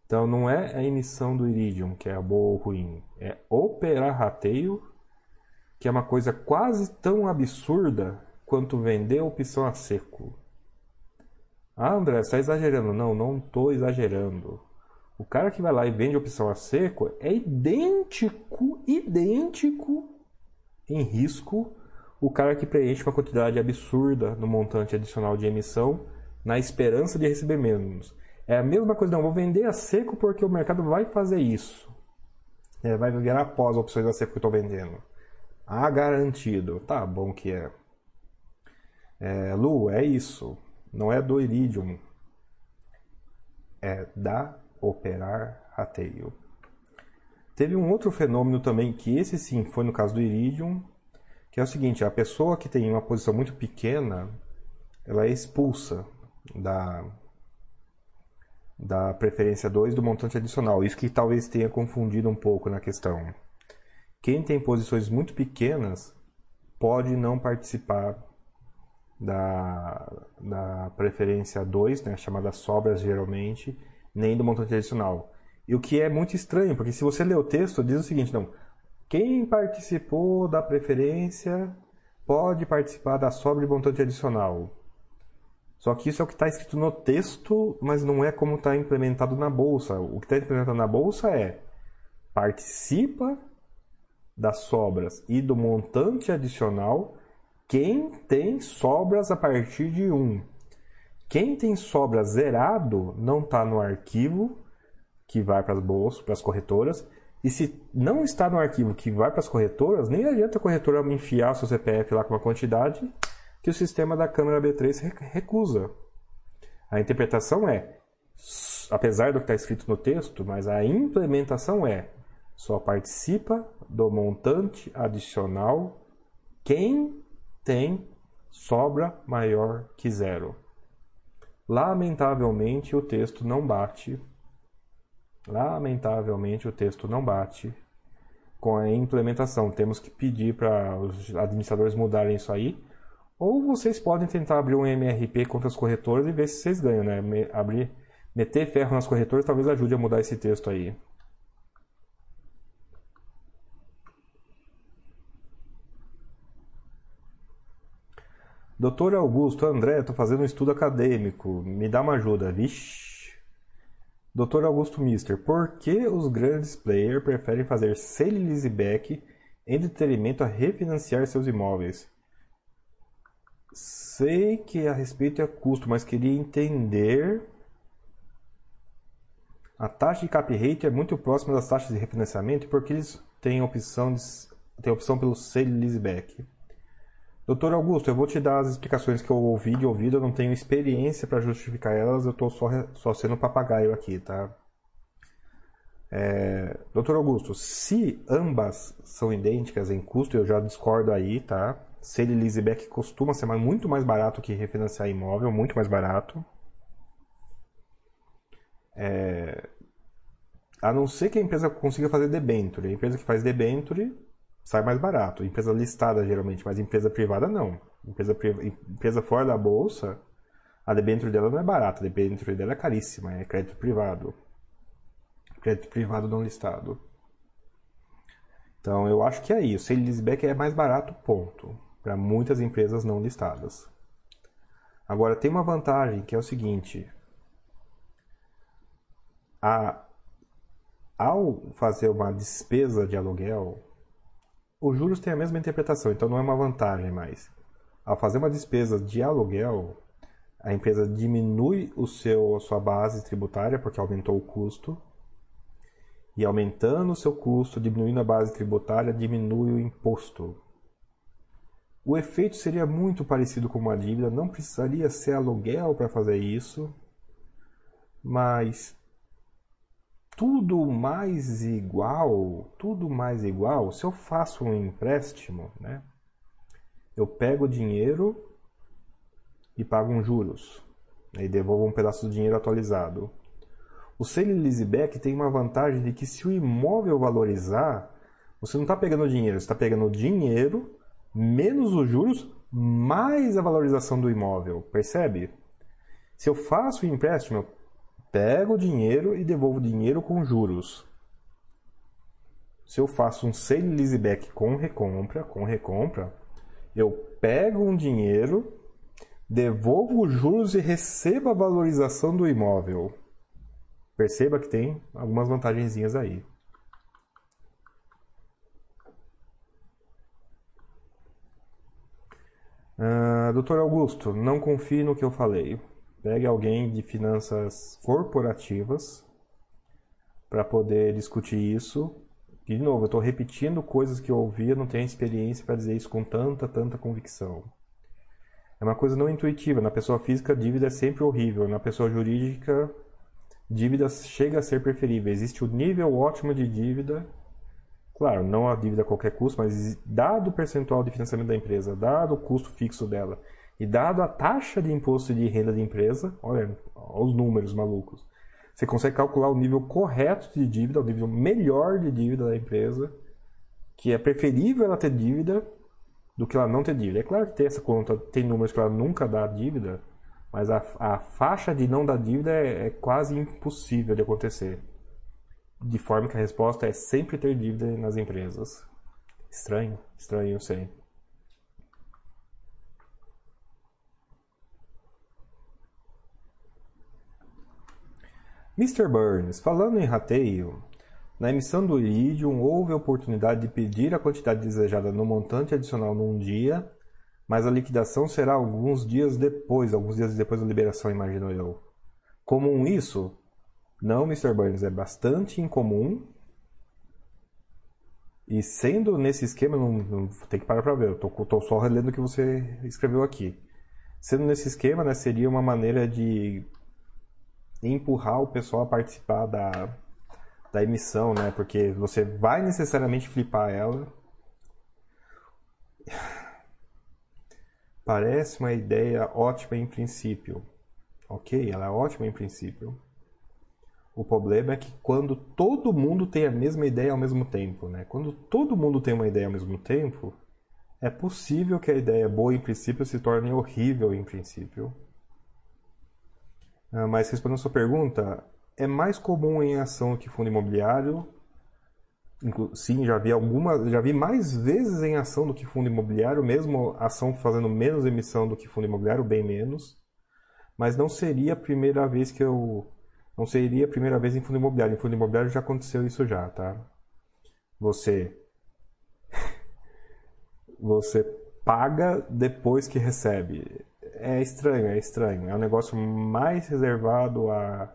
Então não é a emissão do Iridium que é a boa ou ruim, é operar rateio, que é uma coisa quase tão absurda quanto vender opção a seco. Ah, André, você está exagerando. Não, não estou exagerando. O cara que vai lá e vende opção a seco é idêntico, idêntico em risco o cara que preenche uma quantidade absurda no montante adicional de emissão na esperança de receber menos. É a mesma coisa, não, vou vender a seco porque o mercado vai fazer isso. É, vai virar após opções a seco que eu estou vendendo. Ah, garantido. Tá bom que é. é. Lu, é isso. Não é do Iridium. É da operar rateio. Teve um outro fenômeno também, que esse sim foi no caso do Iridium, que é o seguinte, a pessoa que tem uma posição muito pequena, ela é expulsa da, da preferência 2 do montante adicional. Isso que talvez tenha confundido um pouco na questão. Quem tem posições muito pequenas pode não participar da, da preferência 2, né, chamada sobras geralmente, nem do montante adicional. E o que é muito estranho, porque se você ler o texto, diz o seguinte, não, quem participou da preferência pode participar da sobra de montante adicional. Só que isso é o que está escrito no texto, mas não é como está implementado na bolsa. O que está implementado na bolsa é participa das sobras e do montante adicional quem tem sobras a partir de 1. Quem tem sobra zerado não está no arquivo que vai para as bolsas, para as corretoras. E se não está no arquivo que vai para as corretoras, nem adianta a corretora enfiar seu CPF lá com uma quantidade que o sistema da câmera B3 recusa. A interpretação é, apesar do que está escrito no texto, mas a implementação é só participa do montante adicional quem tem sobra maior que zero. Lamentavelmente, o texto não bate. Lamentavelmente, o texto não bate com a implementação. Temos que pedir para os administradores mudarem isso aí. Ou vocês podem tentar abrir um MRP contra as corretoras e ver se vocês ganham, né? Abrir, meter ferro nas corretoras talvez ajude a mudar esse texto aí. Doutor Augusto, André, estou fazendo um estudo acadêmico, me dá uma ajuda. Vixe. Doutor Augusto Mister, por que os grandes players preferem fazer sale leaseback em detrimento a refinanciar seus imóveis? Sei que a respeito é custo, mas queria entender. A taxa de cap rate é muito próxima das taxas de refinanciamento porque eles têm opção, de, têm opção pelo sale leaseback. Doutor Augusto, eu vou te dar as explicações que eu ouvi de ouvido, eu não tenho experiência para justificar elas, eu estou só, só sendo papagaio aqui, tá? É, Doutor Augusto, se ambas são idênticas em custo, eu já discordo aí, tá? Sale leaseback costuma ser muito mais barato que refinanciar imóvel, muito mais barato. É, a não ser que a empresa consiga fazer debenture. A empresa que faz debenture sai mais barato. Empresa listada geralmente, mas empresa privada não. Empresa, empresa fora da bolsa, a debênture dela não é barata, a debênture dela é caríssima, é crédito privado. Crédito privado não listado. Então eu acho que é isso. Sale leaseback é mais barato, ponto. Para muitas empresas não listadas. Agora tem uma vantagem que é o seguinte: a, ao fazer uma despesa de aluguel, os juros têm a mesma interpretação, então não é uma vantagem mais. Ao fazer uma despesa de aluguel, a empresa diminui o seu, a sua base tributária porque aumentou o custo. E aumentando o seu custo, diminuindo a base tributária, diminui o imposto. O efeito seria muito parecido com uma dívida, não precisaria ser aluguel para fazer isso, mas tudo mais igual, tudo mais igual, se eu faço um empréstimo, né? Eu pego o dinheiro e pago um juros, né, e devolvo um pedaço do dinheiro atualizado. O sale leaseback tem uma vantagem de que se o imóvel valorizar, você não está pegando dinheiro, você está pegando dinheiro menos os juros mais a valorização do imóvel, percebe? Se eu faço o empréstimo, pego o dinheiro e devolvo o dinheiro com juros. Se eu faço um sale leaseback com recompra, com recompra, eu pego um dinheiro, devolvo os juros e recebo a valorização do imóvel. Perceba que tem algumas vantagenzinhas aí. Uh, Doutor Augusto, não confie no que eu falei. Pegue alguém de finanças corporativas para poder discutir isso. E, de novo, eu estou repetindo coisas que eu ouvi, eu não tenho experiência para dizer isso com tanta, tanta convicção. É uma coisa não intuitiva. Na pessoa física, dívida é sempre horrível. Na pessoa jurídica, dívida chega a ser preferível. Existe o nível ótimo de dívida. Claro, não a dívida a qualquer custo, mas dado o percentual de financiamento da empresa, dado o custo fixo dela e dado a taxa de imposto de renda de empresa, olha, olha os números malucos, você consegue calcular o nível correto de dívida, o nível melhor de dívida da empresa, que é preferível ela ter dívida do que ela não ter dívida. É claro que tem essa conta, tem números que ela nunca dá dívida, mas a, a faixa de não dar dívida é, é quase impossível de acontecer. De forma que a resposta é sempre ter dívida nas empresas. Estranho, estranho, eu sei. Mr. Burns, falando em rateio, na emissão do Iridium houve a oportunidade de pedir a quantidade desejada no montante adicional num dia, mas a liquidação será alguns dias depois, alguns dias depois da liberação, imagino eu. Comum isso? Não, Mr. Burns, é bastante incomum. E sendo nesse esquema, não, não tem que parar para ver, eu tô, tô só relendo o que você escreveu aqui. Sendo nesse esquema, né, seria uma maneira de empurrar o pessoal a participar da, da emissão, né? Porque você vai necessariamente flipar ela. Parece uma ideia ótima em princípio. Ok, ela é ótima em princípio. O problema é que quando todo mundo tem a mesma ideia ao mesmo tempo, né? Quando todo mundo tem uma ideia ao mesmo tempo, é possível que a ideia boa em princípio se torne horrível em princípio. Ah, mas respondendo a sua pergunta, é mais comum em ação que fundo imobiliário. Sim, já vi alguma, já vi mais vezes em ação do que fundo imobiliário, mesmo ação fazendo menos emissão do que fundo imobiliário, bem menos. Mas não seria a primeira vez que eu não seria a primeira vez em fundo imobiliário. Em fundo imobiliário já aconteceu isso já, tá? Você você paga depois que recebe. É estranho, é estranho. É um negócio mais reservado a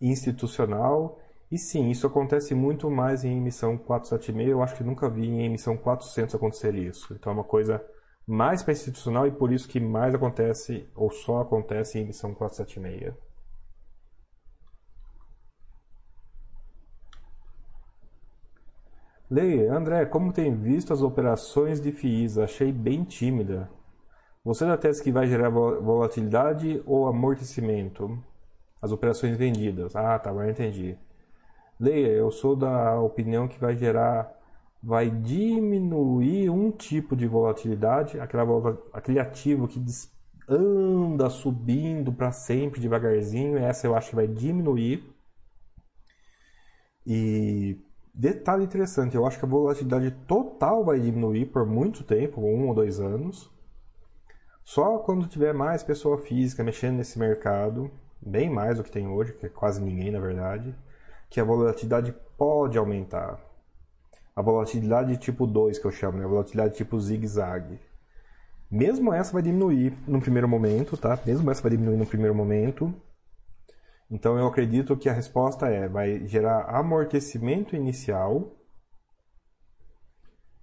institucional. E sim, isso acontece muito mais em emissão 476. Eu acho que nunca vi em emissão 400 acontecer isso. Então é uma coisa mais para institucional e por isso que mais acontece ou só acontece em emissão 476. Leia, André, como tem visto as operações de FIIs? Achei bem tímida. Você da tese que vai gerar volatilidade ou amortecimento? as operações vendidas. Ah, tá, agora entendi. Leia, eu sou da opinião que vai gerar, vai diminuir um tipo de volatilidade, aquela, aquele ativo que anda subindo para sempre devagarzinho, essa eu acho que vai diminuir. E detalhe interessante, eu acho que a volatilidade total vai diminuir por muito tempo, um ou dois anos. Só quando tiver mais pessoa física mexendo nesse mercado, bem mais do que tem hoje, que é quase ninguém na verdade, que a volatilidade pode aumentar. A volatilidade tipo 2 que eu chamo, né? a volatilidade tipo zigue-zague. Mesmo essa vai diminuir no primeiro momento, tá? Mesmo essa vai diminuir no primeiro momento. Então eu acredito que a resposta é, vai gerar amortecimento inicial,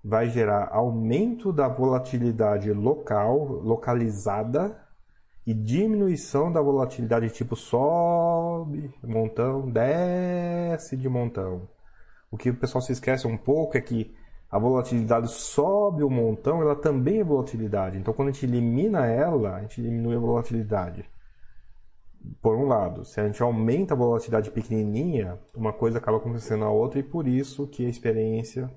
vai gerar aumento da volatilidade local, localizada, e diminuição da volatilidade tipo sobe montão, desce de montão. O que o pessoal se esquece um pouco é que a volatilidade sobe o montão, ela também é volatilidade. Então quando a gente elimina ela, a gente diminui a volatilidade. Por um lado, se a gente aumenta a volatilidade pequenininha, uma coisa acaba acontecendo a outra e por isso que a experiência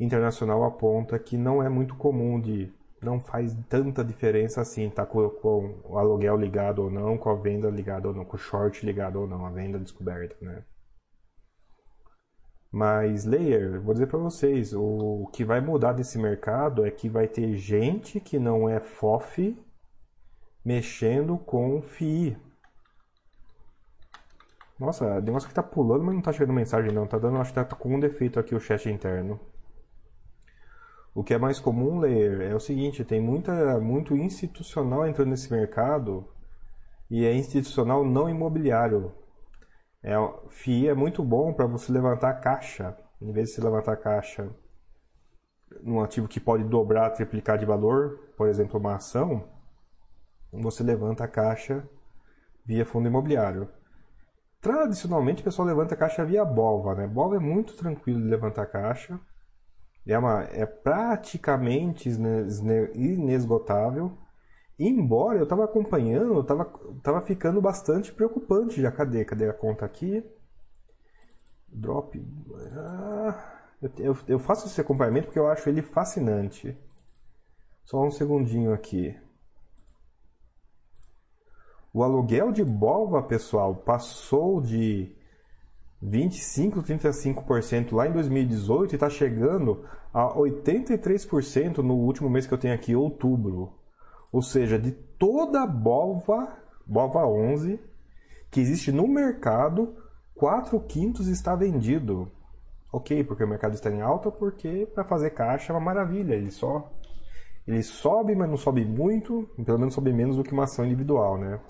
internacional aponta que não é muito comum de não faz tanta diferença assim, tá com, com, o aluguel ligado ou não, com a venda ligada ou não, com o short ligado ou não, a venda descoberta, né? Mas layer, vou dizer para vocês, o que vai mudar desse mercado é que vai ter gente que não é FOF mexendo com FII. Nossa, negócio que tá pulando, mas não tá chegando mensagem não, tá dando, acho que tá com um defeito aqui o chat interno. O que é mais comum, Layer, é o seguinte, tem muita, muito institucional entrando nesse mercado e é institucional não imobiliário. É, FII é muito bom para você levantar caixa, em vez de você levantar caixa num ativo que pode dobrar, triplicar de valor, por exemplo, uma ação, você levanta a caixa via fundo imobiliário. Tradicionalmente, o pessoal levanta a caixa via BOVA, né? BOVA é muito tranquilo de levantar caixa é, uma, é praticamente inesgotável. Embora eu estava acompanhando, eu estava tava ficando bastante preocupante já. Cadê? Cadê a conta aqui? Drop. Ah, eu, eu faço esse acompanhamento porque eu acho ele fascinante. Só um segundinho aqui. O aluguel de Bova, pessoal, passou de 25, 35% lá em 2018 e está chegando a 83% no último mês que eu tenho aqui, outubro. Ou seja, de toda a BOVA, BOVA 11, que existe no mercado, 4 quintos está vendido. Ok, porque o mercado está em alta, porque para fazer caixa é uma maravilha. Ele só ele sobe, mas não sobe muito, pelo menos sobe menos do que uma ação individual, né?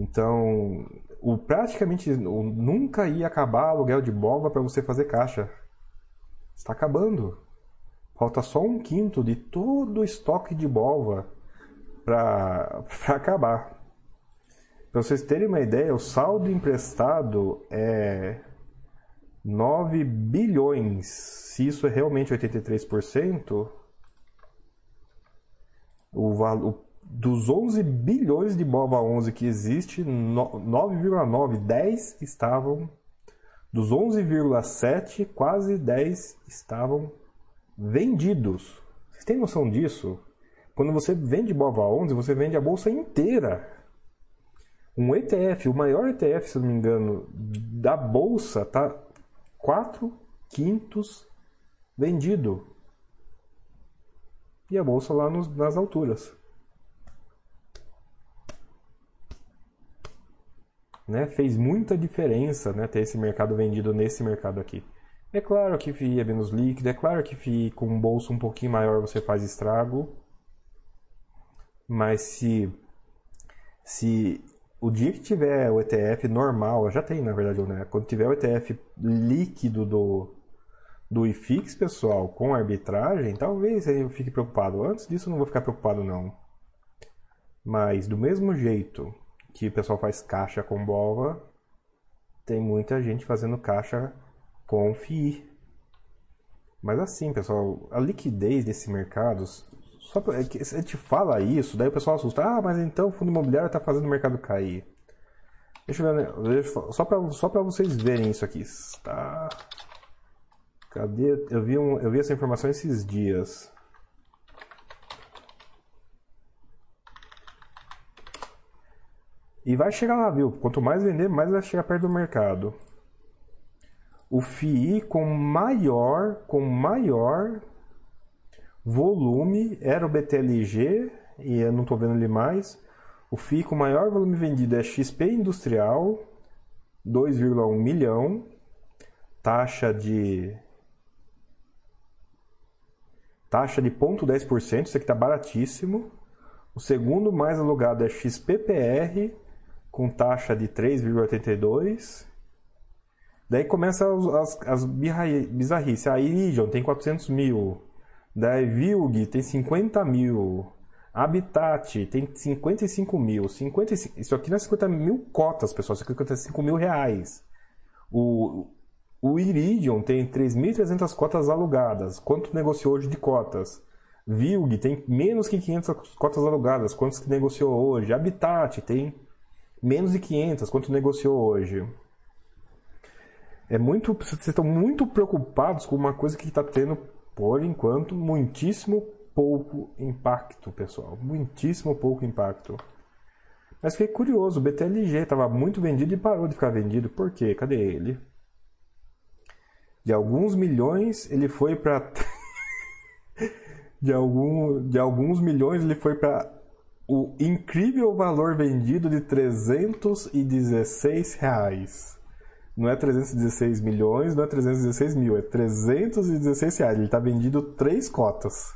Então, o praticamente o, nunca ia acabar aluguel de Bova para você fazer caixa. Está acabando. Falta só um quinto de todo o estoque de Bova para acabar. Para vocês terem uma ideia, o saldo emprestado é 9 bilhões. Se isso é realmente 83%, o valor dos 11 bilhões de BOVA 11 que existe, 9,9, 10 estavam dos 11,7, quase 10 estavam vendidos. Vocês têm noção disso? Quando você vende BOVA 11, você vende a bolsa inteira. Um ETF, o maior ETF, se não me engano, da bolsa, tá 4 quintos vendido. E a bolsa lá nos, nas alturas. Né? Fez muita diferença né, ter esse mercado vendido nesse mercado aqui. É claro que FII é menos líquido, é claro que FII com um bolso um pouquinho maior você faz estrago. Mas se, se o dia que tiver o ETF normal, já tem na verdade, né? Quando tiver o ETF líquido do, do IFIX, pessoal, com arbitragem, talvez eu fique preocupado. Antes disso eu não vou ficar preocupado não. Mas do mesmo jeito que o pessoal faz caixa com BOVA, tem muita gente fazendo caixa com FII. Mas assim, pessoal, a liquidez desse mercado só é que a gente fala isso, daí o pessoal assusta. Ah, mas então o fundo imobiliário está fazendo o mercado cair. Deixa eu ver, só para só vocês verem isso aqui. Tá. Cadê? Eu vi, um, eu vi essa informação esses dias. E vai chegar lá, viu? Quanto mais vender, mais vai chegar perto do mercado. O FII com maior, com maior Volume era o BTLG, e eu não estou vendo ele mais. O FII com maior volume vendido é XP Industrial, 2,1 milhão. Taxa de taxa de 0,10%, isso aqui está baratíssimo. O segundo mais alugado é XPPR, com taxa de 3,82%. Daí começa as, as, as bizarrices. A Iridium tem 400 mil. Da Vilg tem 50 mil. Habitat tem 55 mil. 55, isso aqui não é 50 mil cotas, pessoal. Isso aqui é 55 mil reais. O, o Iridium tem 3.300 cotas alugadas. Quanto negociou hoje de cotas? Vilg tem menos que 500 cotas alugadas. Quantos que negociou hoje? Habitat tem menos de 500. Quanto negociou hoje? É muito, vocês estão muito preocupados com uma coisa que está tendo por enquanto, muitíssimo pouco impacto, pessoal. Muitíssimo pouco impacto. Mas fiquei curioso, o BTLG estava muito vendido e parou de ficar vendido. Por quê? Cadê ele? De alguns milhões ele foi para de, algum, de alguns milhões ele foi para o incrível valor vendido de 316 reais não é 316 milhões, não é 316 mil, é 316 reais. Ele está vendido três cotas.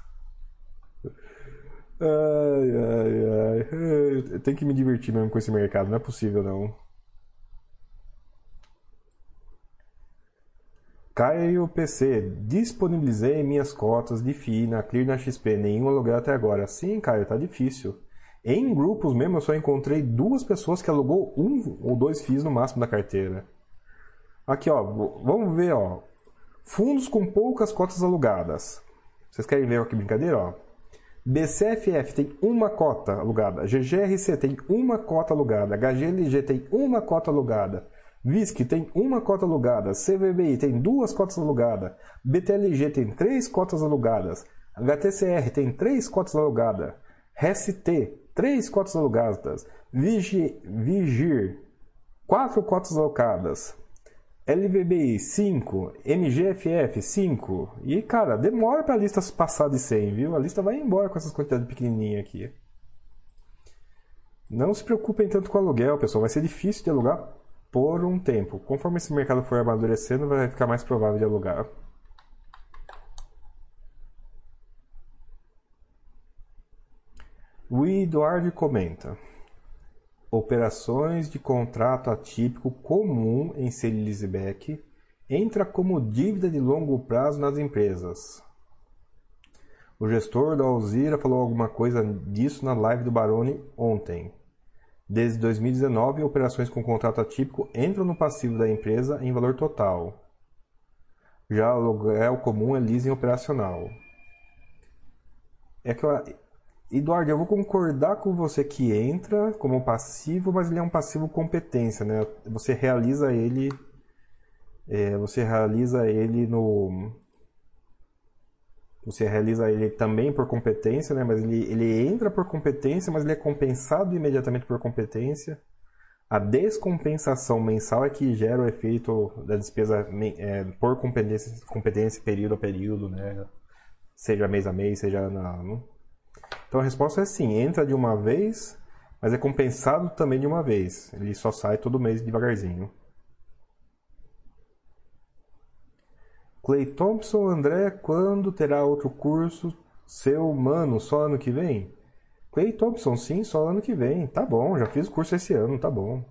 Ai, ai, ai. Tenho que me divertir mesmo com esse mercado, não é possível não. Caio PC, disponibilizei minhas cotas de FII na Clear na XP, nenhum aluguel até agora. Sim, Caio, tá difícil. Em grupos mesmo, eu só encontrei duas pessoas que alugou um ou dois FIIs no máximo da carteira. Aqui, ó, vamos ver, ó. Fundos com poucas cotas alugadas. Vocês querem ver aqui brincadeira, ó? BCFF tem uma cota alugada, GGRC tem uma cota alugada, HGLG tem uma cota alugada, VISC tem uma cota alugada, CVBI tem duas cotas alugadas, BTLG tem três cotas alugadas, HTCR tem três cotas alugadas, RST três cotas alugadas, Vigir, Vigir quatro cotas alocadas, LVBI 5, MGFF 5. E, cara, demora para a lista passar de 100, viu? A lista vai embora com essas quantidades pequenininhas aqui. Não se preocupem tanto com o aluguel, pessoal. Vai ser difícil de alugar por um tempo. Conforme esse mercado for amadurecendo, vai ficar mais provável de alugar. O Eduardo comenta. Operações de contrato atípico comum em Selisbeck entra como dívida de longo prazo nas empresas. O gestor da Alzira falou alguma coisa disso na live do Baroni ontem. Desde 2019, operações com contrato atípico entram no passivo da empresa em valor total. Já o aluguel comum é leasing operacional. É que eu, Eduardo, eu vou concordar com você que entra como passivo, mas ele é um passivo competência, né? Você realiza ele, é, você realiza ele no, você realiza ele também por competência, né? Mas ele, ele entra por competência, mas ele é compensado imediatamente por competência. A descompensação mensal é que gera o efeito da despesa é, por competência, competência período a período, né? Seja mês a mês, seja ano. Então a resposta é sim, entra de uma vez, mas é compensado também de uma vez. Ele só sai todo mês devagarzinho. Clay Thompson, André, quando terá outro curso seu humano? Só ano que vem? Clay Thompson, sim, só ano que vem. Tá bom, já fiz o curso esse ano, tá bom.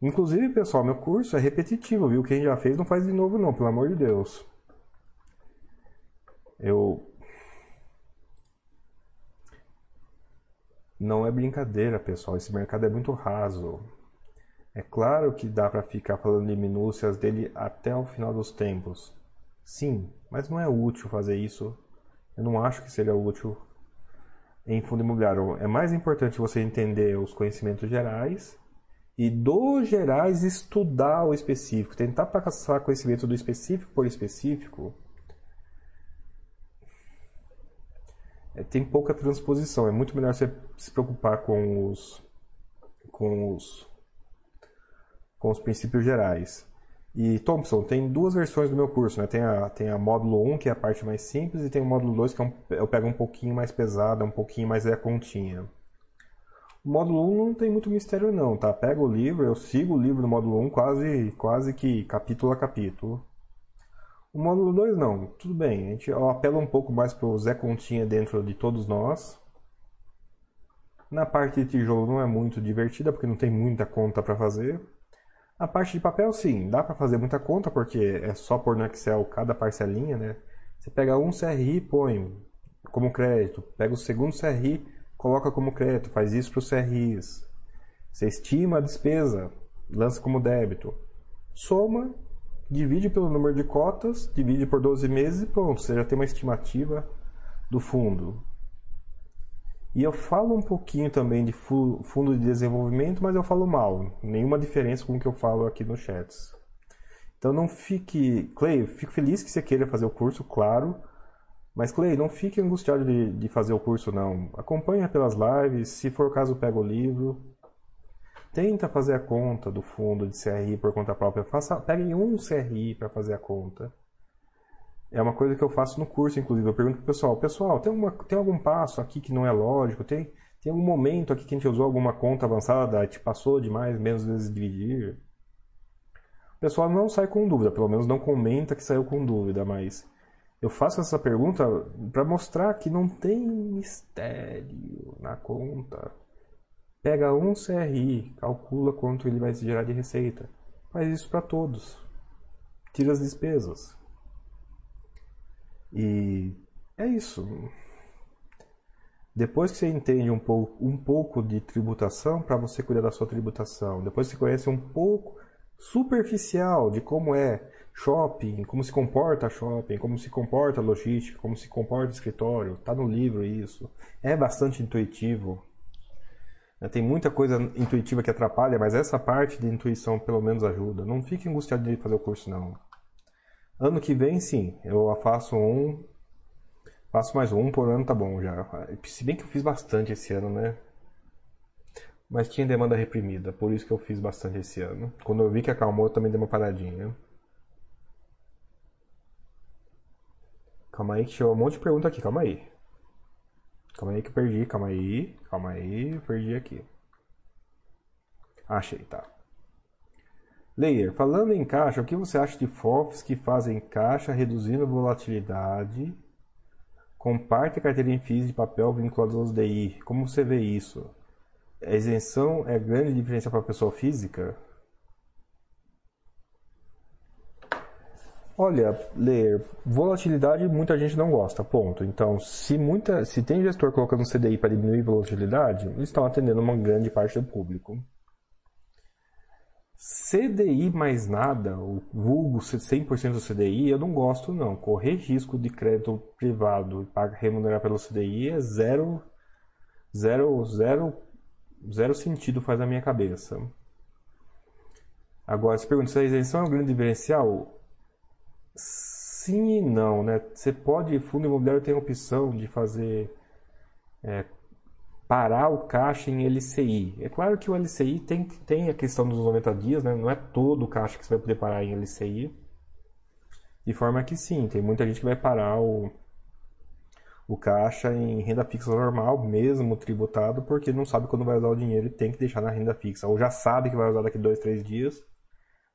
Inclusive, pessoal, meu curso é repetitivo, viu? Quem já fez não faz de novo não, pelo amor de Deus. Eu Não é brincadeira, pessoal. Esse mercado é muito raso. É claro que dá para ficar falando de minúcias dele até o final dos tempos. Sim, mas não é útil fazer isso. Eu não acho que seria útil em fundo imobiliário. É mais importante você entender os conhecimentos gerais e dos gerais estudar o específico, tentar passar conhecimento do específico por específico. É, tem pouca transposição. É muito melhor você se preocupar com os com os com os princípios gerais. E Thompson, tem duas versões do meu curso, né? Tem a, tem a módulo 1, que é a parte mais simples, e tem o módulo 2, que é um, eu pego um pouquinho mais pesado, um pouquinho mais é continha. O módulo 1 não tem muito mistério não, tá? Pega o livro, eu sigo o livro do módulo 1 quase, quase que capítulo a capítulo. O módulo 2 não, tudo bem, a gente apela um pouco mais para o Zé Continha dentro de todos nós. Na parte de tijolo não é muito divertida, porque não tem muita conta para fazer. A parte de papel, sim, dá para fazer muita conta, porque é só pôr no Excel cada parcelinha, né? Você pega um CRI e põe como crédito, pega o segundo CRI, coloca como crédito, faz isso para os CRIs. Você estima a despesa, lança como débito. Soma, divide pelo número de cotas, divide por 12 meses e pronto, você já tem uma estimativa do fundo. E eu falo um pouquinho também de fundo de desenvolvimento, mas eu falo mal. Nenhuma diferença com o que eu falo aqui nos chats. Então não fique. Clay, fico feliz que você queira fazer o curso, claro. Mas Clay, não fique angustiado de, de fazer o curso, não. Acompanha pelas lives, se for o caso, pega o livro. Tenta fazer a conta do fundo de CRI por conta própria. Faça, pegue um CRI para fazer a conta. É uma coisa que eu faço no curso, inclusive. Eu pergunto pro pessoal: pessoal, tem, uma, tem algum passo aqui que não é lógico? Tem, tem algum momento aqui que a gente usou alguma conta avançada, te passou demais, menos vezes dividir? O pessoal não sai com dúvida, pelo menos não comenta que saiu com dúvida, mas eu faço essa pergunta para mostrar que não tem mistério na conta. Pega um CRI, calcula quanto ele vai gerar de receita. Faz isso para todos. Tira as despesas. E é isso. Depois que você entende um pouco, um pouco de tributação, para você cuidar da sua tributação, depois que você conhece um pouco superficial de como é shopping, como se comporta shopping, como se comporta logística, como se comporta escritório, tá no livro isso. É bastante intuitivo. Tem muita coisa intuitiva que atrapalha, mas essa parte de intuição pelo menos ajuda. Não fique angustiado de fazer o curso não. Ano que vem, sim, eu faço um. Faço mais um por ano, tá bom já. Se bem que eu fiz bastante esse ano, né? Mas tinha demanda reprimida, por isso que eu fiz bastante esse ano. Quando eu vi que acalmou, eu também dei uma paradinha. Calma aí que chegou um monte de pergunta aqui, calma aí. Calma aí que eu perdi, calma aí. Calma aí, eu perdi aqui. Achei, tá. Layer, falando em caixa, o que você acha de FOFs que fazem caixa reduzindo volatilidade Comparte a carteira em FIIs de papel vinculados aos DI. Como você vê isso? A isenção é grande diferença para a pessoa física? Olha, ler volatilidade muita gente não gosta, ponto. Então, se muita, se tem gestor colocando CDI para diminuir volatilidade, eles estão atendendo uma grande parte do público. CDI mais nada, o vulgo 100% do CDI, eu não gosto não. Correr risco de crédito privado e remunerar pelo CDI é zero, zero, zero, zero sentido faz na minha cabeça. Agora, se pergunta se a isenção é um grande diferencial, sim e não, né? Você pode, fundo imobiliário tem a opção de fazer é, parar o caixa em LCI. É claro que o LCI tem, tem a questão dos 90 dias, né? não é todo o caixa que você vai poder parar em LCI. De forma que sim, tem muita gente que vai parar o, o caixa em renda fixa normal, mesmo tributado, porque não sabe quando vai usar o dinheiro e tem que deixar na renda fixa. Ou já sabe que vai usar daqui dois, três dias,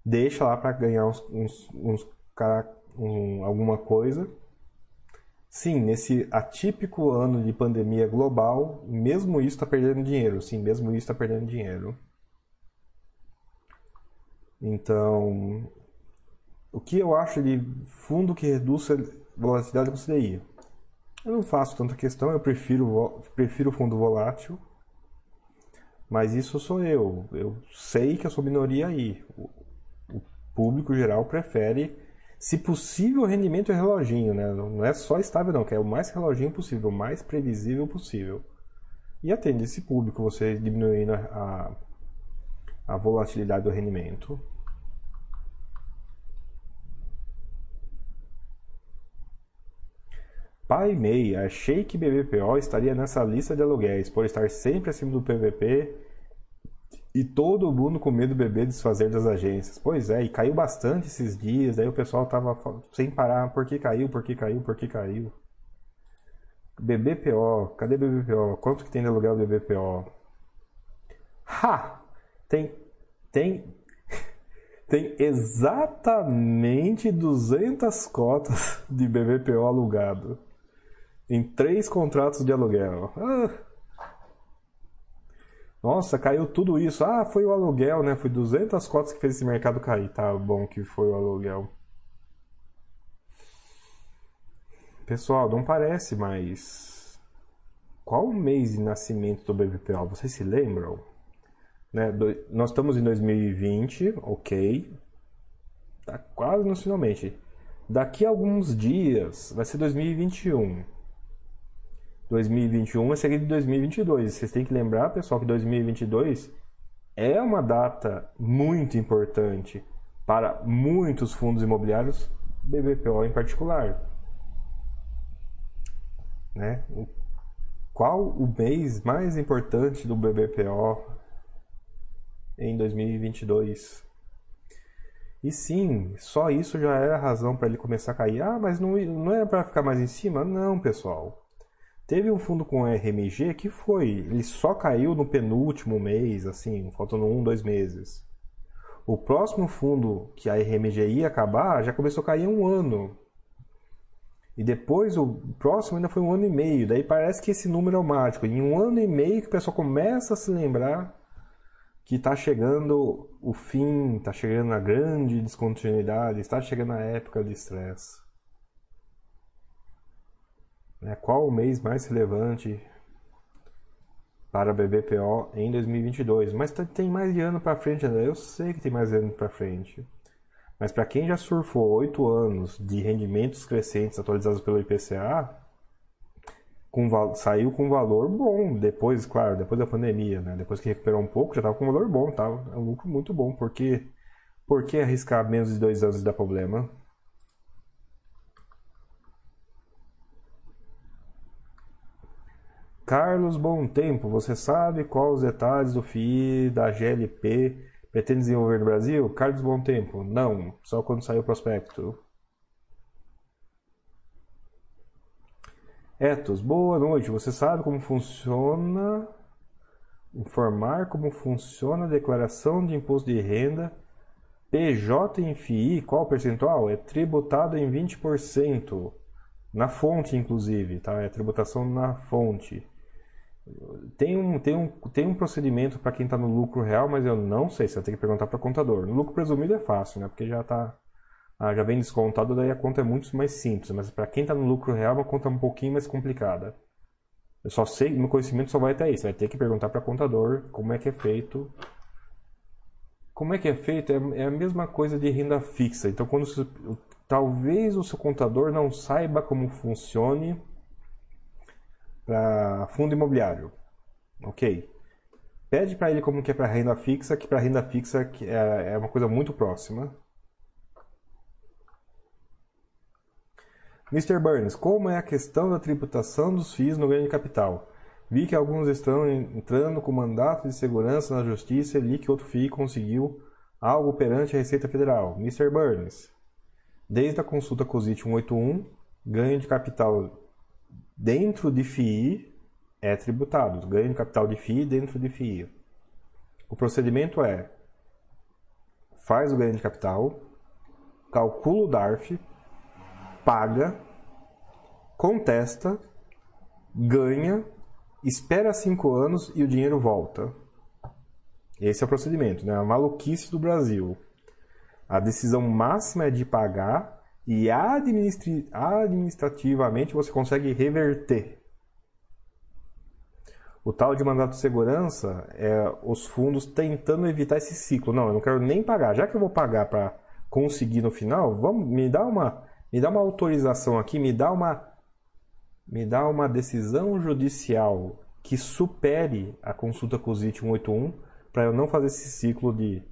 deixa lá para ganhar uns, uns, uns um, alguma coisa Sim, nesse atípico ano de pandemia global, mesmo isso está perdendo dinheiro. Sim, mesmo isso está perdendo dinheiro. Então, o que eu acho de fundo que reduz a volatilidade com CDI? Eu não faço tanta questão, eu prefiro, prefiro fundo volátil, mas isso sou eu. Eu sei que eu sou minoria aí. O público geral prefere se possível, rendimento é reloginho, né? Não é só estável, não, que é o mais reloginho possível, o mais previsível possível. E atende esse público, você diminuindo a, a volatilidade do rendimento. Pai Meia, achei que BBPO estaria nessa lista de aluguéis, por estar sempre acima do PVP e todo mundo com medo do bebê desfazer das agências. Pois é, e caiu bastante esses dias, daí o pessoal tava sem parar, por que caiu, por que caiu, por que caiu. BBPO, cadê BBPO? Quanto que tem de aluguel BBPO? Ha! Tem tem tem exatamente 200 cotas de BBPO alugado em três contratos de aluguel. Ah. Nossa, caiu tudo isso. Ah, foi o aluguel, né? Foi 200 cotas que fez esse mercado cair. Tá bom que foi o aluguel. Pessoal, não parece, mas. Qual o mês de nascimento do BBPO? Vocês se lembram? Né? Do... Nós estamos em 2020, ok. Tá quase no finalmente. Daqui a alguns dias vai ser 2021. 2021 é seguido de 2022. Vocês têm que lembrar, pessoal, que 2022 é uma data muito importante para muitos fundos imobiliários, BBPO em particular. Né? Qual o mês mais importante do BBPO em 2022? E sim, só isso já é a razão para ele começar a cair. Ah, mas não, não é para ficar mais em cima? Não, pessoal. Teve um fundo com RMG que foi, ele só caiu no penúltimo mês, assim, faltando um, dois meses. O próximo fundo que a RMG ia acabar já começou a cair um ano. E depois o próximo ainda foi um ano e meio. Daí parece que esse número é o mágico. Em um ano e meio que o pessoal começa a se lembrar que está chegando o fim, está chegando a grande descontinuidade, está chegando a época de estresse. Né? Qual o mês mais relevante para a BBPO em 2022? Mas tem mais de ano para frente, André. Eu sei que tem mais ano para frente. Mas para quem já surfou oito anos de rendimentos crescentes atualizados pelo IPCA, com, saiu com valor bom. Depois, claro, depois da pandemia, né? depois que recuperou um pouco, já estava com valor bom. Tava, é um lucro muito bom. Porque, por que arriscar menos de dois anos e dar problema? Carlos Bom Tempo, você sabe qual os detalhes do FII da GLP pretende desenvolver no Brasil? Carlos Bom Tempo, não, só quando sair o prospecto. Etos, boa noite. Você sabe como funciona informar como funciona a declaração de imposto de renda PJ em FII, qual percentual? É tributado em 20%. Na fonte, inclusive, tá? É tributação na fonte. Tem um, tem um, tem um procedimento para quem está no lucro real, mas eu não sei, você vai ter que perguntar para o contador. No lucro presumido é fácil, né? Porque já tá, ah, já vem descontado, daí a conta é muito mais simples. Mas para quem está no lucro real, é uma conta um pouquinho mais complicada. Eu só sei, meu conhecimento só vai até isso. Vai ter que perguntar para o contador como é que é feito. Como é que é feito? É, é a mesma coisa de renda fixa. Então, quando você, talvez o seu contador não saiba como funcione para fundo imobiliário. Ok. Pede para ele como que é para renda fixa, que para renda fixa é, é uma coisa muito próxima. Mr. Burns, como é a questão da tributação dos FIIs no ganho de capital? Vi que alguns estão entrando com mandato de segurança na justiça e li que outro FII conseguiu algo perante a Receita Federal. Mr. Burns, desde a consulta COSIT 181, ganho de capital dentro de FII é tributado. Ganho de capital de FII dentro de FII. O procedimento é: faz o ganho de capital, calcula o DARF, paga, contesta, ganha, espera cinco anos e o dinheiro volta. Esse é o procedimento, né? A maluquice do Brasil. A decisão máxima é de pagar e administrativamente você consegue reverter. O tal de mandato de segurança é os fundos tentando evitar esse ciclo. Não, eu não quero nem pagar. Já que eu vou pagar para conseguir no final, vamos me dá uma me dá uma autorização aqui, me dá uma me dá uma decisão judicial que supere a consulta COSIT 181 para eu não fazer esse ciclo de,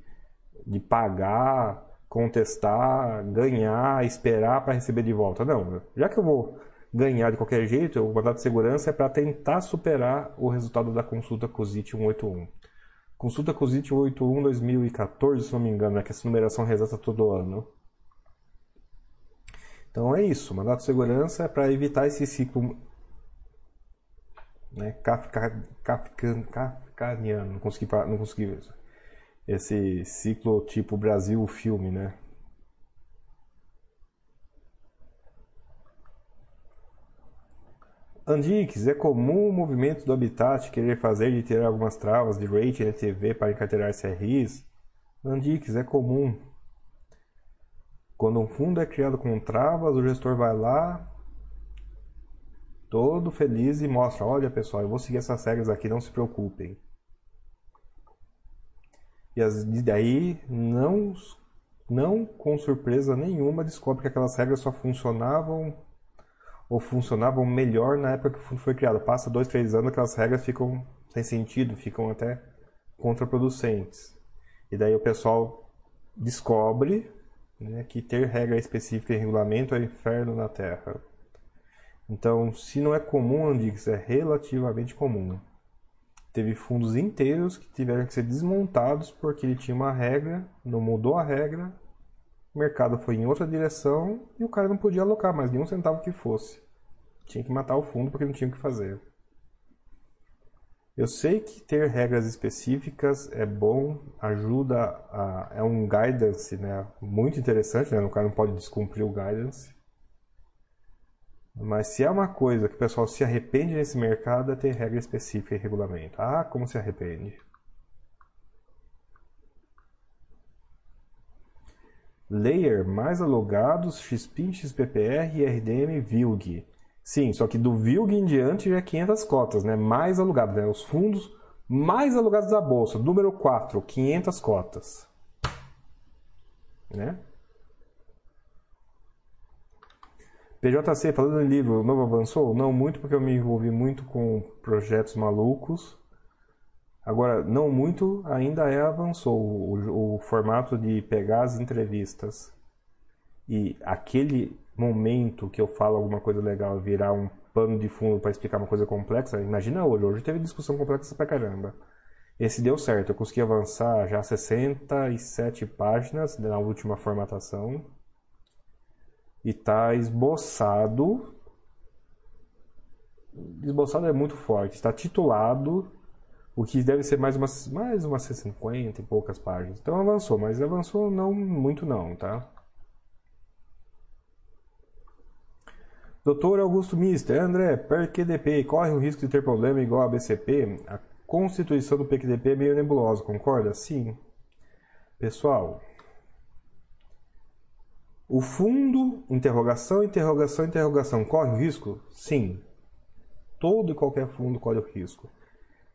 de pagar contestar, ganhar, esperar para receber de volta. Não, já que eu vou ganhar de qualquer jeito, o mandato de segurança é para tentar superar o resultado da consulta COSIT 181. Consulta COSIT 181 2014, se não me engano, é que essa numeração reseta todo ano. Então é isso, o mandato de segurança é para evitar esse ciclo né, kafka, kafka, kafkaniano, não consegui, não consegui esse ciclo tipo Brasil filme, né? Andix, é comum o movimento do Habitat querer fazer de ter algumas travas de rating LTV para encarteirar CRIs? Andix, é comum. Quando um fundo é criado com travas, o gestor vai lá, todo feliz e mostra: olha pessoal, eu vou seguir essas regras aqui, não se preocupem. E daí, não, não com surpresa nenhuma, descobre que aquelas regras só funcionavam ou funcionavam melhor na época que o fundo foi criado. Passa dois, três anos, aquelas regras ficam sem sentido, ficam até contraproducentes. E daí o pessoal descobre né, que ter regra específica em regulamento é inferno na Terra. Então, se não é comum, Andix, é relativamente comum teve fundos inteiros que tiveram que ser desmontados porque ele tinha uma regra, não mudou a regra, o mercado foi em outra direção e o cara não podia alocar mais nenhum centavo que fosse. Tinha que matar o fundo porque não tinha o que fazer. Eu sei que ter regras específicas é bom, ajuda a, é um guidance, né, muito interessante, né, o cara não pode descumprir o guidance. Mas se é uma coisa que o pessoal se arrepende nesse mercado, é ter regra específica e regulamento. Ah, como se arrepende. Layer mais alugados, XPIN, XPPR RDM VILG. Sim, só que do VILG em diante já é 500 cotas, né? Mais alugados, né? Os fundos mais alugados da bolsa. Número 4, 500 cotas. Né? PJC, falando em livro, o novo avançou? Não muito, porque eu me envolvi muito com projetos malucos. Agora, não muito, ainda é avançou o, o formato de pegar as entrevistas e aquele momento que eu falo alguma coisa legal virar um pano de fundo para explicar uma coisa complexa, imagina hoje. Hoje teve discussão complexa pra caramba. Esse deu certo, eu consegui avançar já 67 páginas na última formatação e está esboçado. Esboçado é muito forte, está titulado, o que deve ser mais umas, mais umas 50 e poucas páginas. Então avançou, mas avançou não muito não, tá? Doutor Augusto Mister, André, PQDP corre o risco de ter problema igual a BCP? A constituição do PQDP é meio nebulosa, concorda? Sim. Pessoal, o fundo, interrogação, interrogação, interrogação, corre o risco? Sim. Todo e qualquer fundo corre o risco.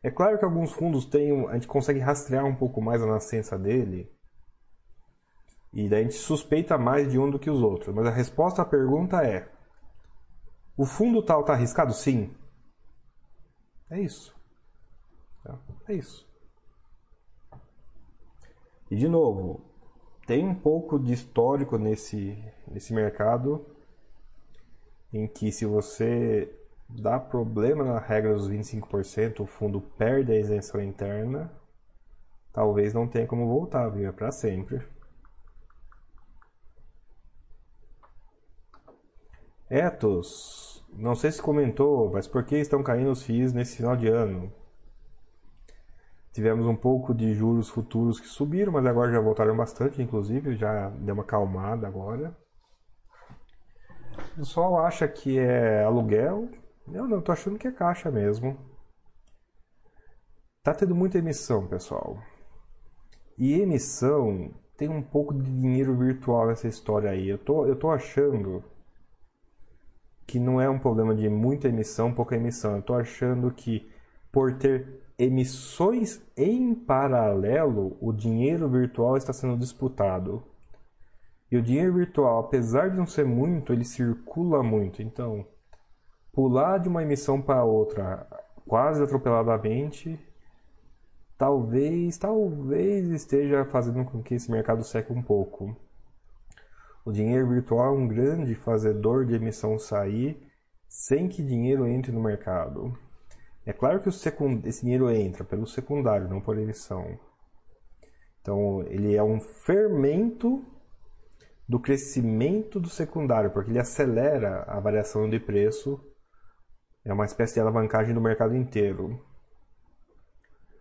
É claro que alguns fundos têm, a gente consegue rastrear um pouco mais a nascença dele, e daí a gente suspeita mais de um do que os outros. Mas a resposta à pergunta é: o fundo tal está arriscado? Sim. É isso. É isso. E de novo, tem um pouco de histórico nesse, nesse mercado em que se você dá problema na regra dos 25%, o fundo perde a isenção interna, talvez não tenha como voltar, viu? É para sempre. Etos, não sei se comentou, mas por que estão caindo os FIIs nesse final de ano? Tivemos um pouco de juros futuros que subiram, mas agora já voltaram bastante, inclusive, já deu uma calmada agora. O pessoal acha que é aluguel. Eu não, tô achando que é caixa mesmo. Tá tendo muita emissão, pessoal. E emissão tem um pouco de dinheiro virtual nessa história aí. Eu tô, eu tô achando que não é um problema de muita emissão, pouca emissão. Eu estou achando que por ter emissões em paralelo, o dinheiro virtual está sendo disputado. E o dinheiro virtual, apesar de não ser muito, ele circula muito. Então, pular de uma emissão para outra quase atropeladamente, talvez, talvez esteja fazendo com que esse mercado seque um pouco. O dinheiro virtual é um grande fazedor de emissão sair sem que dinheiro entre no mercado. É claro que esse dinheiro entra pelo secundário, não por emissão. Então, ele é um fermento do crescimento do secundário, porque ele acelera a variação de preço. É uma espécie de alavancagem do mercado inteiro.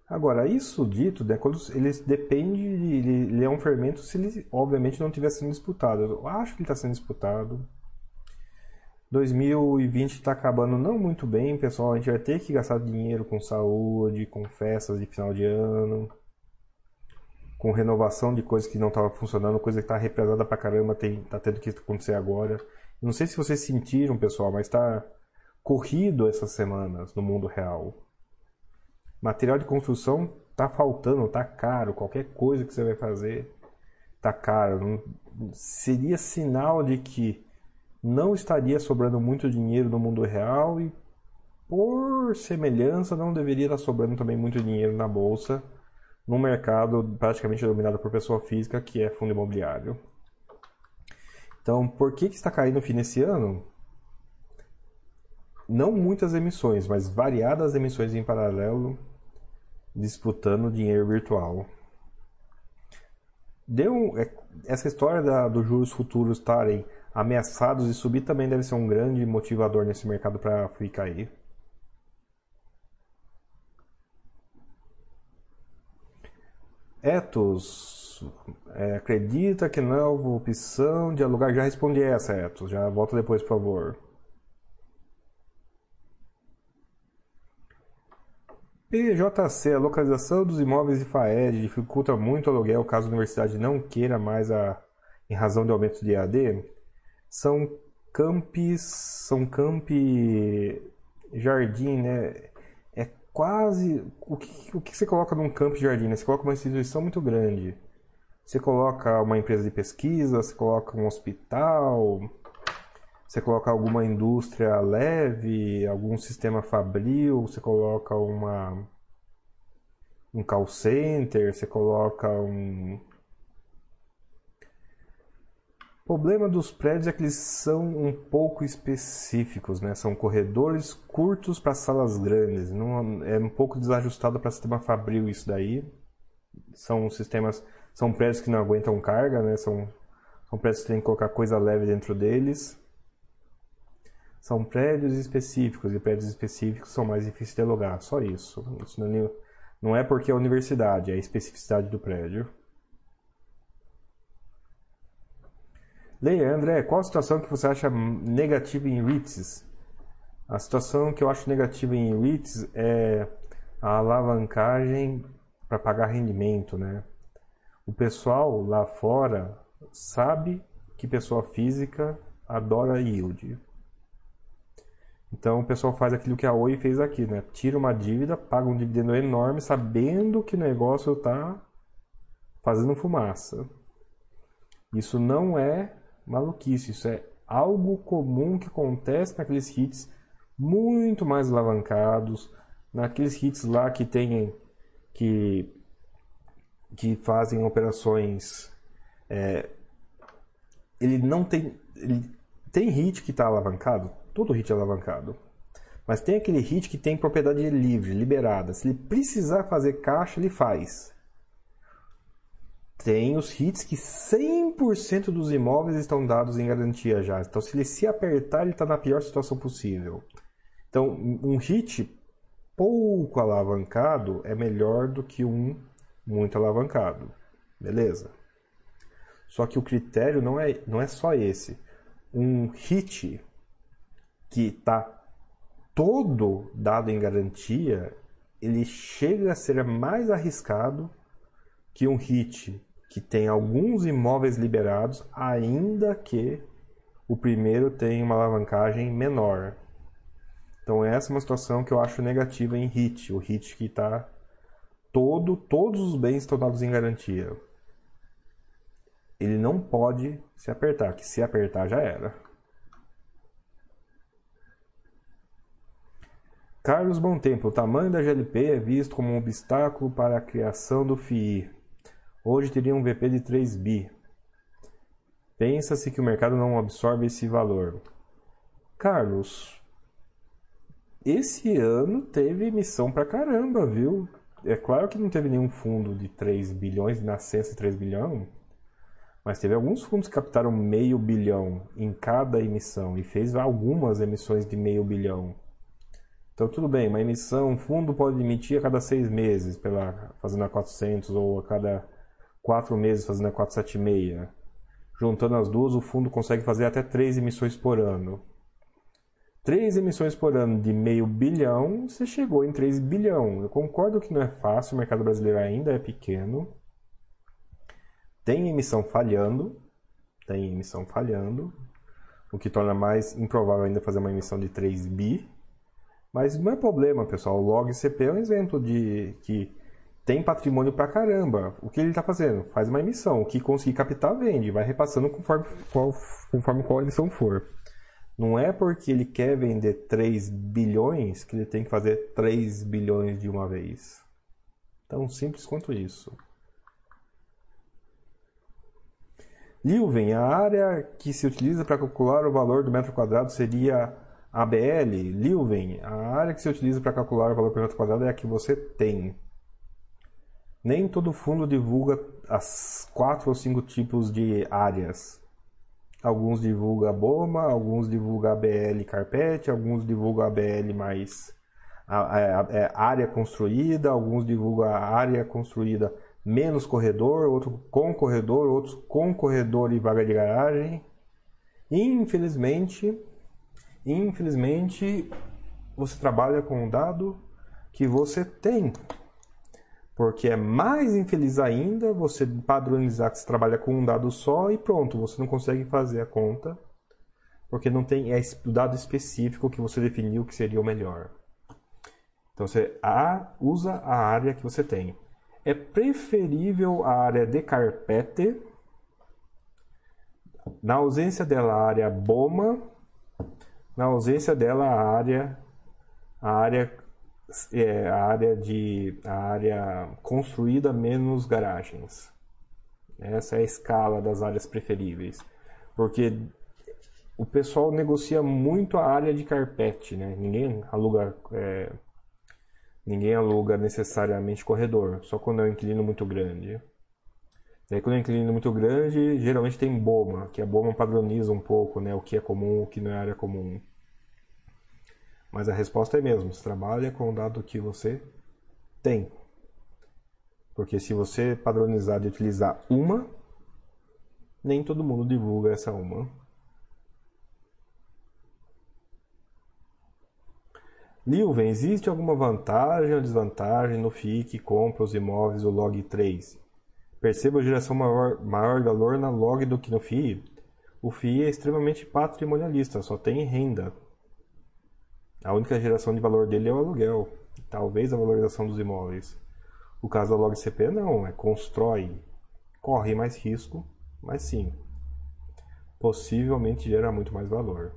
Agora, isso dito, né, quando ele depende, ele, é um fermento se ele obviamente não estiver sendo disputado. Eu acho que ele está sendo disputado. 2020 está acabando não muito bem, pessoal. A gente vai ter que gastar dinheiro com saúde, com festas de final de ano, com renovação de coisas que não estavam funcionando, coisa que está represada pra caramba, tem, tá tendo que acontecer agora. Não sei se vocês sentiram, pessoal, mas está corrido essas semanas no mundo real. Material de construção tá faltando, tá caro. Qualquer coisa que você vai fazer tá caro. Seria sinal de que não estaria sobrando muito dinheiro no mundo real e, por semelhança, não deveria estar sobrando também muito dinheiro na bolsa, num mercado praticamente dominado por pessoa física, que é fundo imobiliário. Então, por que, que está caindo o fim nesse ano? Não muitas emissões, mas variadas emissões em paralelo disputando dinheiro virtual. Deu, é, essa história da, dos juros futuros estarem ameaçados de subir também deve ser um grande motivador nesse mercado para FII cair. Etos é, acredita que não é opção de alugar? Já respondi essa, Etos. Já volta depois, por favor. PJC, a localização dos imóveis de FAED dificulta muito o aluguel caso a universidade não queira mais a, em razão do aumento de EAD. São campis, são campi jardim, né? É quase o que, o que você coloca num campo jardim? Né? Você coloca uma instituição muito grande. Você coloca uma empresa de pesquisa, você coloca um hospital, você coloca alguma indústria leve, algum sistema fabril, você coloca uma um call center, você coloca um o problema dos prédios é que eles são um pouco específicos, né? São corredores curtos para salas grandes. Não, é um pouco desajustado para sistema fabril isso daí. São sistemas, são prédios que não aguentam carga, né? São, são prédios que tem que colocar coisa leve dentro deles. São prédios específicos e prédios específicos são mais difíceis de alugar, só isso. Isso não é, não é porque é a universidade, é a especificidade do prédio. Leia, André, qual a situação que você acha negativa em REITs? A situação que eu acho negativa em REITs é a alavancagem para pagar rendimento, né? O pessoal lá fora sabe que pessoa física adora yield. Então o pessoal faz aquilo que a Oi fez aqui, né? Tira uma dívida, paga um dividendo enorme, sabendo que o negócio está fazendo fumaça. Isso não é maluquice, isso é algo comum que acontece naqueles hits muito mais alavancados, naqueles hits lá que tem que que fazem operações é, ele não tem ele tem hit que está alavancado todo hit é alavancado mas tem aquele hit que tem propriedade livre liberada se ele precisar fazer caixa ele faz tem os hits que 100% dos imóveis estão dados em garantia já. Então, se ele se apertar, ele está na pior situação possível. Então, um hit pouco alavancado é melhor do que um muito alavancado. Beleza? Só que o critério não é, não é só esse. Um hit que está todo dado em garantia, ele chega a ser mais arriscado que um hit que tem alguns imóveis liberados, ainda que o primeiro tenha uma alavancagem menor. Então essa é uma situação que eu acho negativa em HIT, o HIT que está todo, todos os bens estão dados em garantia. Ele não pode se apertar, que se apertar já era. Carlos Tempo, o tamanho da GLP é visto como um obstáculo para a criação do FII. Hoje teria um VP de 3 bi. Pensa-se que o mercado não absorve esse valor. Carlos, esse ano teve emissão pra caramba, viu? É claro que não teve nenhum fundo de 3 bilhões, de nascença de 3 bilhões, mas teve alguns fundos que captaram meio bilhão em cada emissão e fez algumas emissões de meio bilhão. Então tudo bem, uma emissão, um fundo pode emitir a cada seis meses, pela, fazendo a 400 ou a cada quatro meses fazendo a 476. Juntando as duas, o fundo consegue fazer até três emissões por ano. Três emissões por ano de meio bilhão, você chegou em 3 bilhão. Eu concordo que não é fácil, o mercado brasileiro ainda é pequeno. Tem emissão falhando, tem emissão falhando, o que torna mais improvável ainda fazer uma emissão de 3 bi. Mas não é problema, pessoal. O log CP é um exemplo de que tem patrimônio pra caramba. O que ele está fazendo? Faz uma emissão. O que conseguir captar, vende. Vai repassando conforme qual, conforme qual emissão for. Não é porque ele quer vender 3 bilhões que ele tem que fazer 3 bilhões de uma vez. Tão simples quanto isso. Lilven, a área que se utiliza para calcular o valor do metro quadrado seria ABL. Lilven, a área que se utiliza para calcular o valor por metro quadrado é a que você tem. Nem todo fundo divulga as quatro ou cinco tipos de áreas. Alguns divulgam BOMA, alguns divulgam ABL carpete, alguns divulgam ABL mais a, a, a, é, área construída, alguns divulgam a área construída menos corredor, outro com corredor, outros com corredor e vaga de garagem. Infelizmente, infelizmente, você trabalha com o dado que você tem. Porque é mais infeliz ainda você padronizar que você trabalha com um dado só e pronto, você não consegue fazer a conta, porque não tem é o dado específico que você definiu que seria o melhor. Então você a, usa a área que você tem. É preferível a área de carpete, na ausência dela a área BOMA, na ausência dela a área a área é, a área de a área construída menos garagens. Essa é a escala das áreas preferíveis, porque o pessoal negocia muito a área de carpete, né? Ninguém aluga é, ninguém aluga necessariamente corredor, só quando é um inquilino muito grande. E aí, quando é um inquilino muito grande, geralmente tem BOMA, que a BOMA padroniza um pouco né, o que é comum o que não é área comum. Mas a resposta é mesmo, você trabalha com o dado que você tem. Porque se você padronizar de utilizar uma, nem todo mundo divulga essa uma. Lilven, existe alguma vantagem ou desvantagem no FII que compra os imóveis do log 3? Perceba a geração maior, maior valor na log do que no FII. O FII é extremamente patrimonialista, só tem renda. A única geração de valor dele é o aluguel, talvez a valorização dos imóveis. O caso da log CP não, é constrói, corre mais risco, mas sim, possivelmente gera muito mais valor.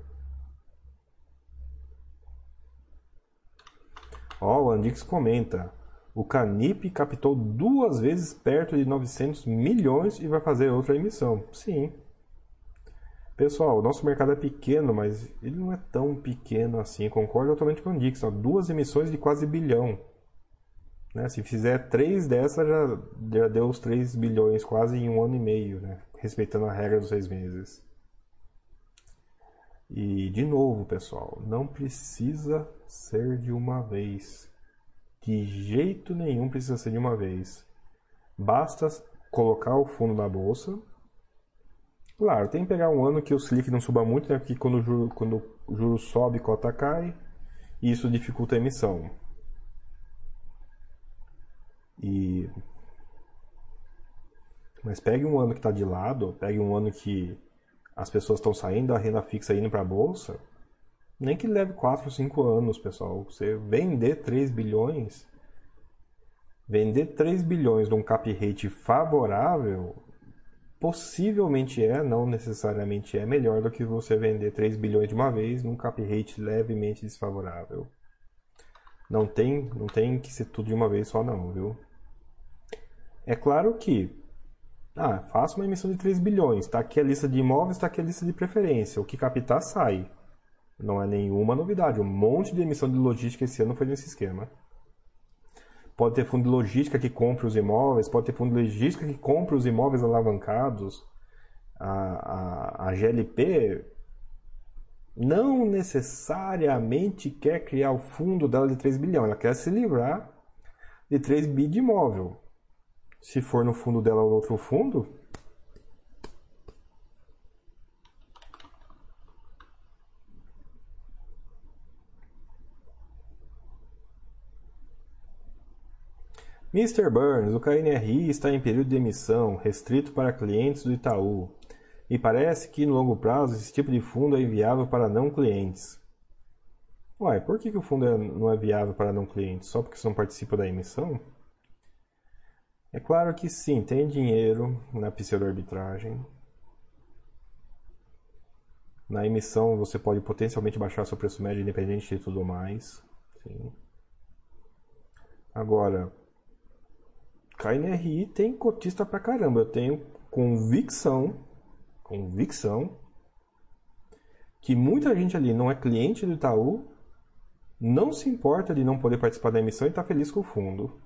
Ó, oh, o Andix comenta. O Canip captou duas vezes perto de 900 milhões e vai fazer outra emissão. Sim. Pessoal, o nosso mercado é pequeno, mas ele não é tão pequeno assim. Concordo totalmente com o Andix. Duas emissões de quase bilhão. Né? Se fizer três dessas, já, já deu os 3 bilhões quase em um ano e meio, né? respeitando a regra dos seis meses. E de novo, pessoal, não precisa ser de uma vez. De jeito nenhum precisa ser de uma vez. Basta colocar o fundo na bolsa. Claro, tem que pegar um ano que o Selic não suba muito, né? Porque quando o juro, quando o juro sobe, cota cai. E isso dificulta a emissão. E mas pegue um ano que está de lado, pegue um ano que as pessoas estão saindo da renda fixa indo para a bolsa, nem que leve 4 ou 5 anos, pessoal. Você vender 3 bilhões, vender 3 bilhões num cap rate favorável, possivelmente é, não necessariamente é, melhor do que você vender 3 bilhões de uma vez num cap rate levemente desfavorável. Não tem, não tem que ser tudo de uma vez só não, viu? É claro que ah, faça uma emissão de 3 bilhões. Está aqui a lista de imóveis, está aqui a lista de preferência. O que captar sai. Não é nenhuma novidade. Um monte de emissão de logística esse ano foi nesse esquema. Pode ter fundo de logística que compre os imóveis, pode ter fundo de logística que compre os imóveis alavancados. A, a, a GLP não necessariamente quer criar o fundo dela de 3 bilhões, ela quer se livrar de 3 bi de imóvel. Se for no fundo dela ou outro fundo, Mr. Burns, o KNRI está em período de emissão, restrito para clientes do Itaú. E parece que no longo prazo esse tipo de fundo é inviável para não clientes. Uai, por que, que o fundo é, não é viável para não clientes? Só porque você não participa da emissão? É claro que sim, tem dinheiro na pseudo-arbitragem. Na emissão você pode potencialmente baixar seu preço médio independente de tudo mais. Sim. Agora, KNRI tem cotista pra caramba. Eu tenho convicção, convicção, que muita gente ali não é cliente do Itaú, não se importa de não poder participar da emissão e está feliz com o fundo.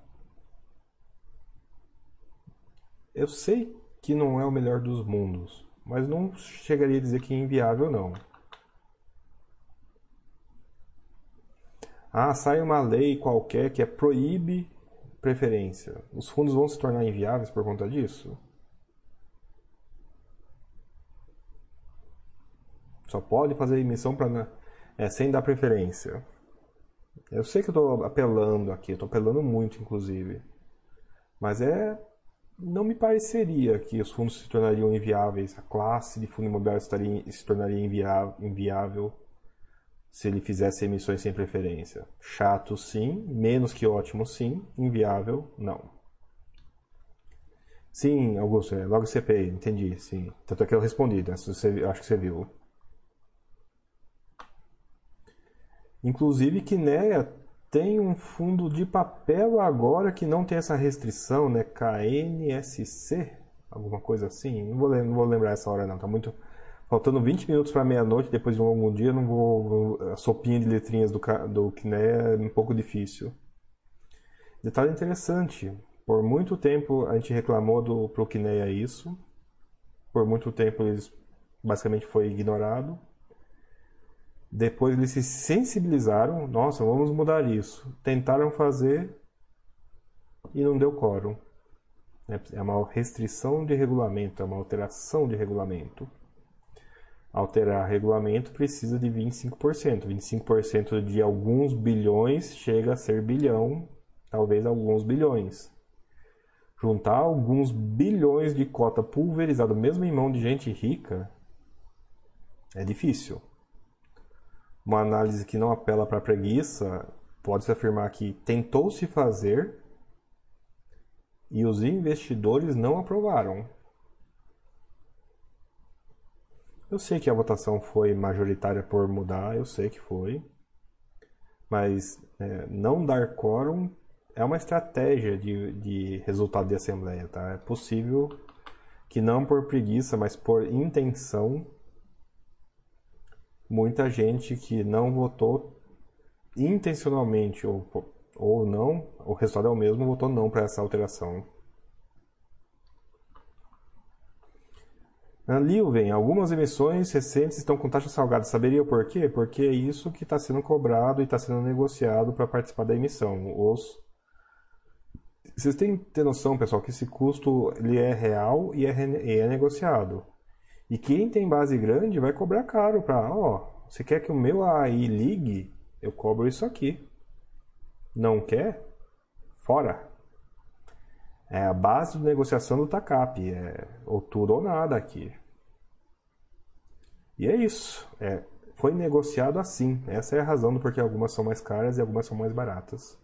Eu sei que não é o melhor dos mundos, mas não chegaria a dizer que é inviável, não. Ah, sai uma lei qualquer que é proíbe preferência. Os fundos vão se tornar inviáveis por conta disso? Só pode fazer emissão para é, sem dar preferência. Eu sei que eu estou apelando aqui, estou apelando muito, inclusive. Mas é não me pareceria que os fundos se tornariam inviáveis, a classe de fundo imobiliário estaria, se tornaria inviável se ele fizesse emissões sem preferência. Chato, sim. Menos que ótimo, sim. Inviável, não. Sim, Augusto, é logo CPI, entendi, sim. Tanto é que eu respondi, né? Você, acho que você viu. Inclusive, Kineia tem um fundo de papel agora que não tem essa restrição, né? KNSC, alguma coisa assim. Não vou, não vou lembrar essa hora não, tá muito faltando 20 minutos para meia-noite depois de um longo dia, não vou a sopinha de letrinhas do do é um pouco difícil. Detalhe interessante, por muito tempo a gente reclamou do pro Kineia isso. Por muito tempo eles basicamente foi ignorado. Depois eles se sensibilizaram, nossa, vamos mudar isso. Tentaram fazer e não deu quórum. Né? É uma restrição de regulamento, é uma alteração de regulamento. Alterar regulamento precisa de 25%. 25% de alguns bilhões chega a ser bilhão, talvez alguns bilhões. Juntar alguns bilhões de cota pulverizada, mesmo em mão de gente rica, é difícil. Uma análise que não apela para preguiça pode-se afirmar que tentou-se fazer e os investidores não aprovaram. Eu sei que a votação foi majoritária por mudar, eu sei que foi. Mas é, não dar quórum é uma estratégia de, de resultado de assembleia, tá? É possível que não por preguiça, mas por intenção, muita gente que não votou intencionalmente ou, ou não, o resultado é o mesmo, votou não para essa alteração. Lilven, algumas emissões recentes estão com taxa salgada. Saberia por quê? Porque é isso que está sendo cobrado e está sendo negociado para participar da emissão. Os... Vocês têm que ter noção, pessoal, que esse custo ele é real e é, é negociado. E quem tem base grande vai cobrar caro para, ó, você quer que o meu AI ligue? Eu cobro isso aqui. Não quer? Fora. É a base de negociação do TACAP. É ou tudo ou nada aqui. E é isso. É, foi negociado assim. Essa é a razão do porquê algumas são mais caras e algumas são mais baratas.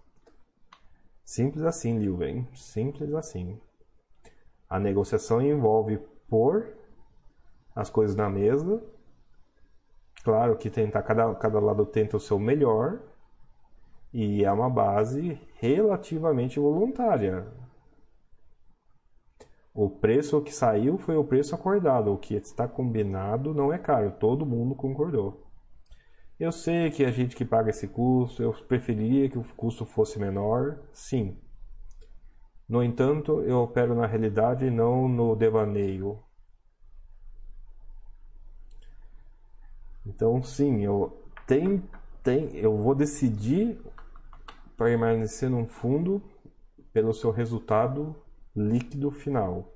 Simples assim, Lilven. Simples assim. A negociação envolve pôr as coisas na mesa. Claro que tentar, cada, cada lado tenta o seu melhor. E é uma base relativamente voluntária. O preço que saiu foi o preço acordado. O que está combinado não é caro. Todo mundo concordou. Eu sei que a gente que paga esse custo, eu preferiria que o custo fosse menor, sim. No entanto, eu opero na realidade e não no devaneio. Então, sim, eu tem, tem, eu vou decidir permanecer num fundo pelo seu resultado líquido final.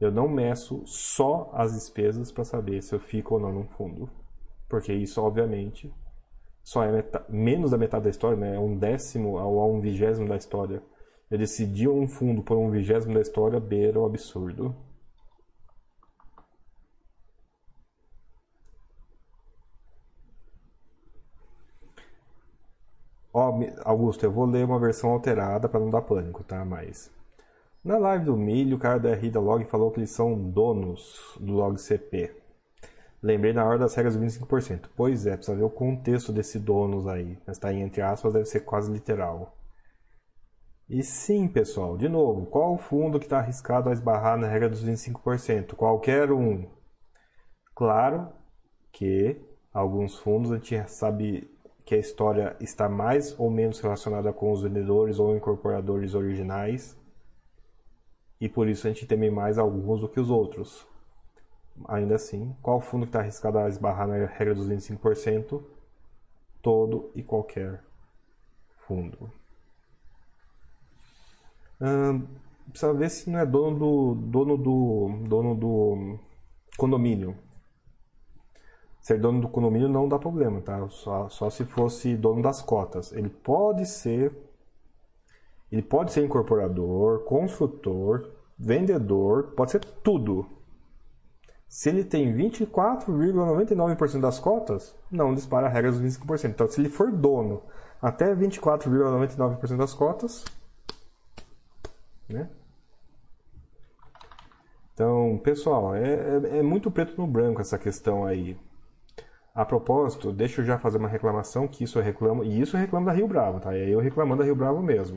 Eu não meço só as despesas para saber se eu fico ou não no fundo. Porque isso, obviamente, só é metade, menos da metade da história, né? É um décimo ou um vigésimo da história. Eu decidi um fundo por um vigésimo da história beira o absurdo. Ó, Augusto, eu vou ler uma versão alterada para não dar pânico, tá? Mas na live do Milho, o cara da RI da Log falou que eles são donos do Log CP. Lembrei na hora das regras do 25%. Pois é, precisa ver o contexto desse donos aí. Mas tá aí entre aspas, deve ser quase literal. E sim, pessoal, de novo, qual fundo que está arriscado a esbarrar na regra dos 25%? Qualquer um. Claro que alguns fundos a gente sabe que a história está mais ou menos relacionada com os vendedores ou incorporadores originais e por isso a gente teme mais alguns do que os outros. Ainda assim, qual fundo está arriscado a esbarrar na regra dos 25%? Todo e qualquer fundo. Hum, precisa ver se não é dono do dono do dono do condomínio. Ser dono do condomínio não dá problema, tá? Só, só se fosse dono das cotas. Ele pode ser ele pode ser incorporador, construtor, vendedor, pode ser tudo. Se ele tem 24,99% das cotas, não dispara a regra dos 25%. Então, se ele for dono até 24,99% das cotas, né? Então, pessoal, é, é, é, muito preto no branco essa questão aí. A propósito, deixa eu já fazer uma reclamação que isso eu reclamo, e isso eu reclamo da Rio Bravo, tá? Aí eu reclamando da Rio Bravo mesmo.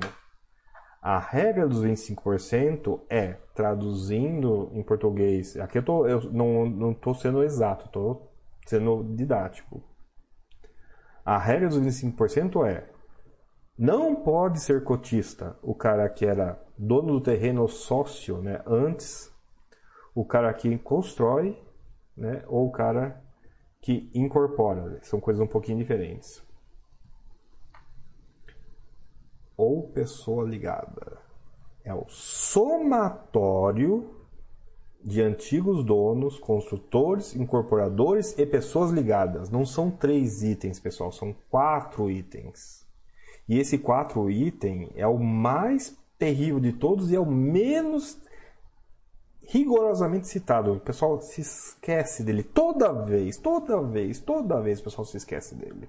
A regra dos 25% é, traduzindo em português, aqui eu, tô, eu não estou sendo exato, estou sendo didático. A regra dos 25% é, não pode ser cotista o cara que era dono do terreno sócio né, antes, o cara que constrói né, ou o cara que incorpora. São coisas um pouquinho diferentes ou pessoa ligada. é o somatório de antigos donos, construtores, incorporadores e pessoas ligadas. Não são três itens, pessoal, são quatro itens. E esse quatro item é o mais terrível de todos e é o menos rigorosamente citado. O pessoal se esquece dele toda vez, toda vez, toda vez o pessoal se esquece dele.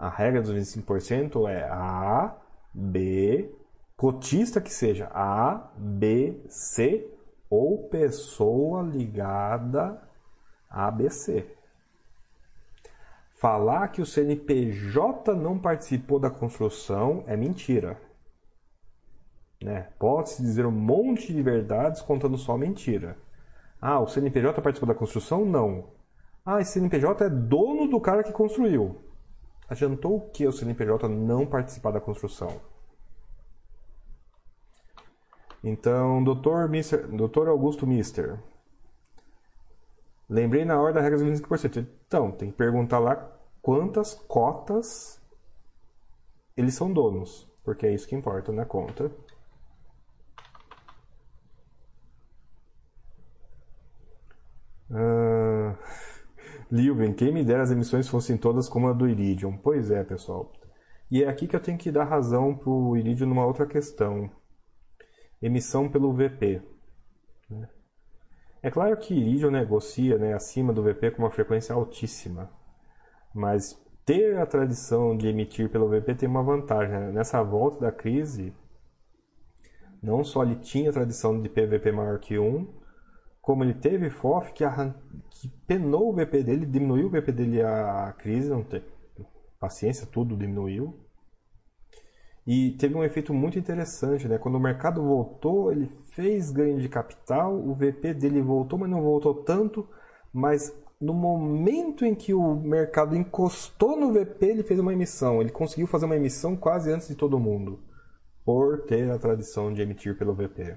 A regra dos 25% é A, B, cotista que seja A, B, C ou pessoa ligada a ABC. Falar que o CNPJ não participou da construção é mentira. Né? Pode-se dizer um monte de verdades contando só mentira. Ah, o CNPJ participou da construção? Não. Ah, esse CNPJ é dono do cara que construiu. Adiantou o que o CNPJ não participar da construção? Então, doutor, Mister, doutor Augusto Mister, lembrei na hora da regra dos 25%. Então, tem que perguntar lá quantas cotas eles são donos, porque é isso que importa na conta. Uh, Lilven, quem me dera as emissões fossem todas como a do Iridium. Pois é, pessoal. E é aqui que eu tenho que dar razão para o Iridium numa outra questão. Emissão pelo VP. Né? É claro que Iridium negocia né, acima do VP com uma frequência altíssima. Mas ter a tradição de emitir pelo VP tem uma vantagem. Né? Nessa volta da crise, não só ele tinha a tradição de PVP maior que 1, como ele teve FOF que, arran... que penou o VP dele, diminuiu o VP dele a crise, não tem paciência, tudo diminuiu. E teve um efeito muito interessante, né? Quando o mercado voltou, ele fez ganho de capital, o VP dele voltou, mas não voltou tanto, mas no momento em que o mercado encostou no VP, ele fez uma emissão. Ele conseguiu fazer uma emissão quase antes de todo mundo, por ter a tradição de emitir pelo VP.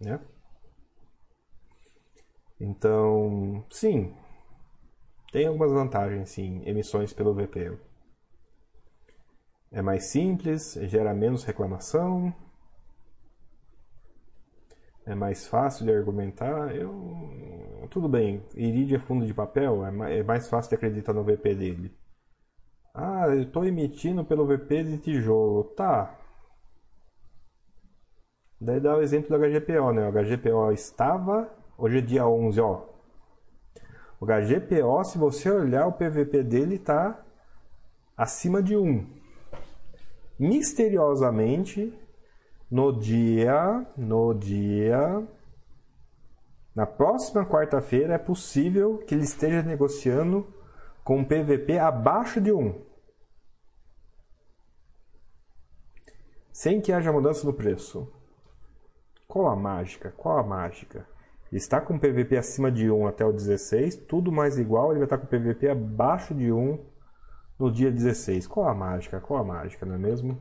Né? Então, sim, tem algumas vantagens, sim, emissões pelo VP. É mais simples, gera menos reclamação, é mais fácil de argumentar. Eu, tudo bem, Iridia é fundo de papel, é, é mais fácil de acreditar no VP dele. Ah, eu estou emitindo pelo VP de tijolo. Tá. Daí dá o exemplo do HGPO, né? O HGPO estava Hoje é dia 11, ó. O HGPO, se você olhar o PVP dele, está acima de 1. Misteriosamente, no dia, no dia, na próxima quarta-feira é possível que ele esteja negociando com PVP abaixo de 1. Sem que haja mudança no preço. Qual a mágica? Qual a mágica? Está com PVP acima de 1 até o 16, tudo mais igual, ele vai estar com PVP abaixo de 1 no dia 16. Qual a mágica? Qual a mágica, não é mesmo?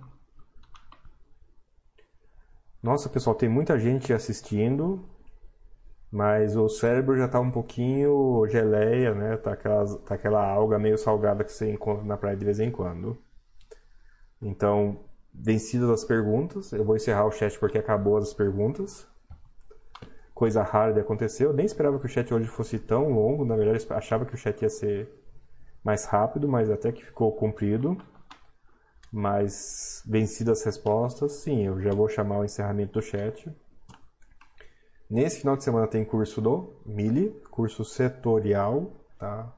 Nossa, pessoal, tem muita gente assistindo, mas o cérebro já está um pouquinho geleia, né? Tá aquela, tá aquela alga meio salgada que você encontra na praia de vez em quando. Então, vencidas as perguntas, eu vou encerrar o chat porque acabou as perguntas coisa rara de acontecer. Eu nem esperava que o chat hoje fosse tão longo, na verdade achava que o chat ia ser mais rápido, mas até que ficou comprido. Mas vencidas as respostas, sim, eu já vou chamar o encerramento do chat. Nesse final de semana tem curso do Mili, curso setorial, tá?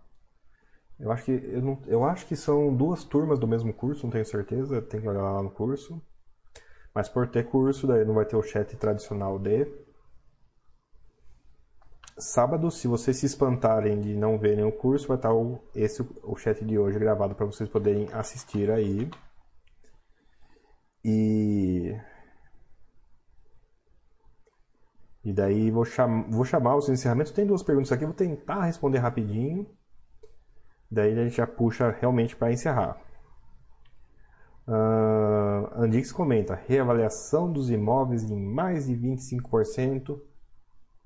Eu acho que eu, não, eu acho que são duas turmas do mesmo curso, não tenho certeza, tem que olhar lá no curso. Mas por ter curso, daí não vai ter o chat tradicional de sábado, se vocês se espantarem de não verem o curso, vai estar o, esse o chat de hoje gravado para vocês poderem assistir aí. E e daí vou, cham, vou chamar os encerramentos. Tem duas perguntas aqui, vou tentar responder rapidinho. Daí a gente já puxa realmente para encerrar. Uh, Andix comenta: reavaliação dos imóveis em mais de 25%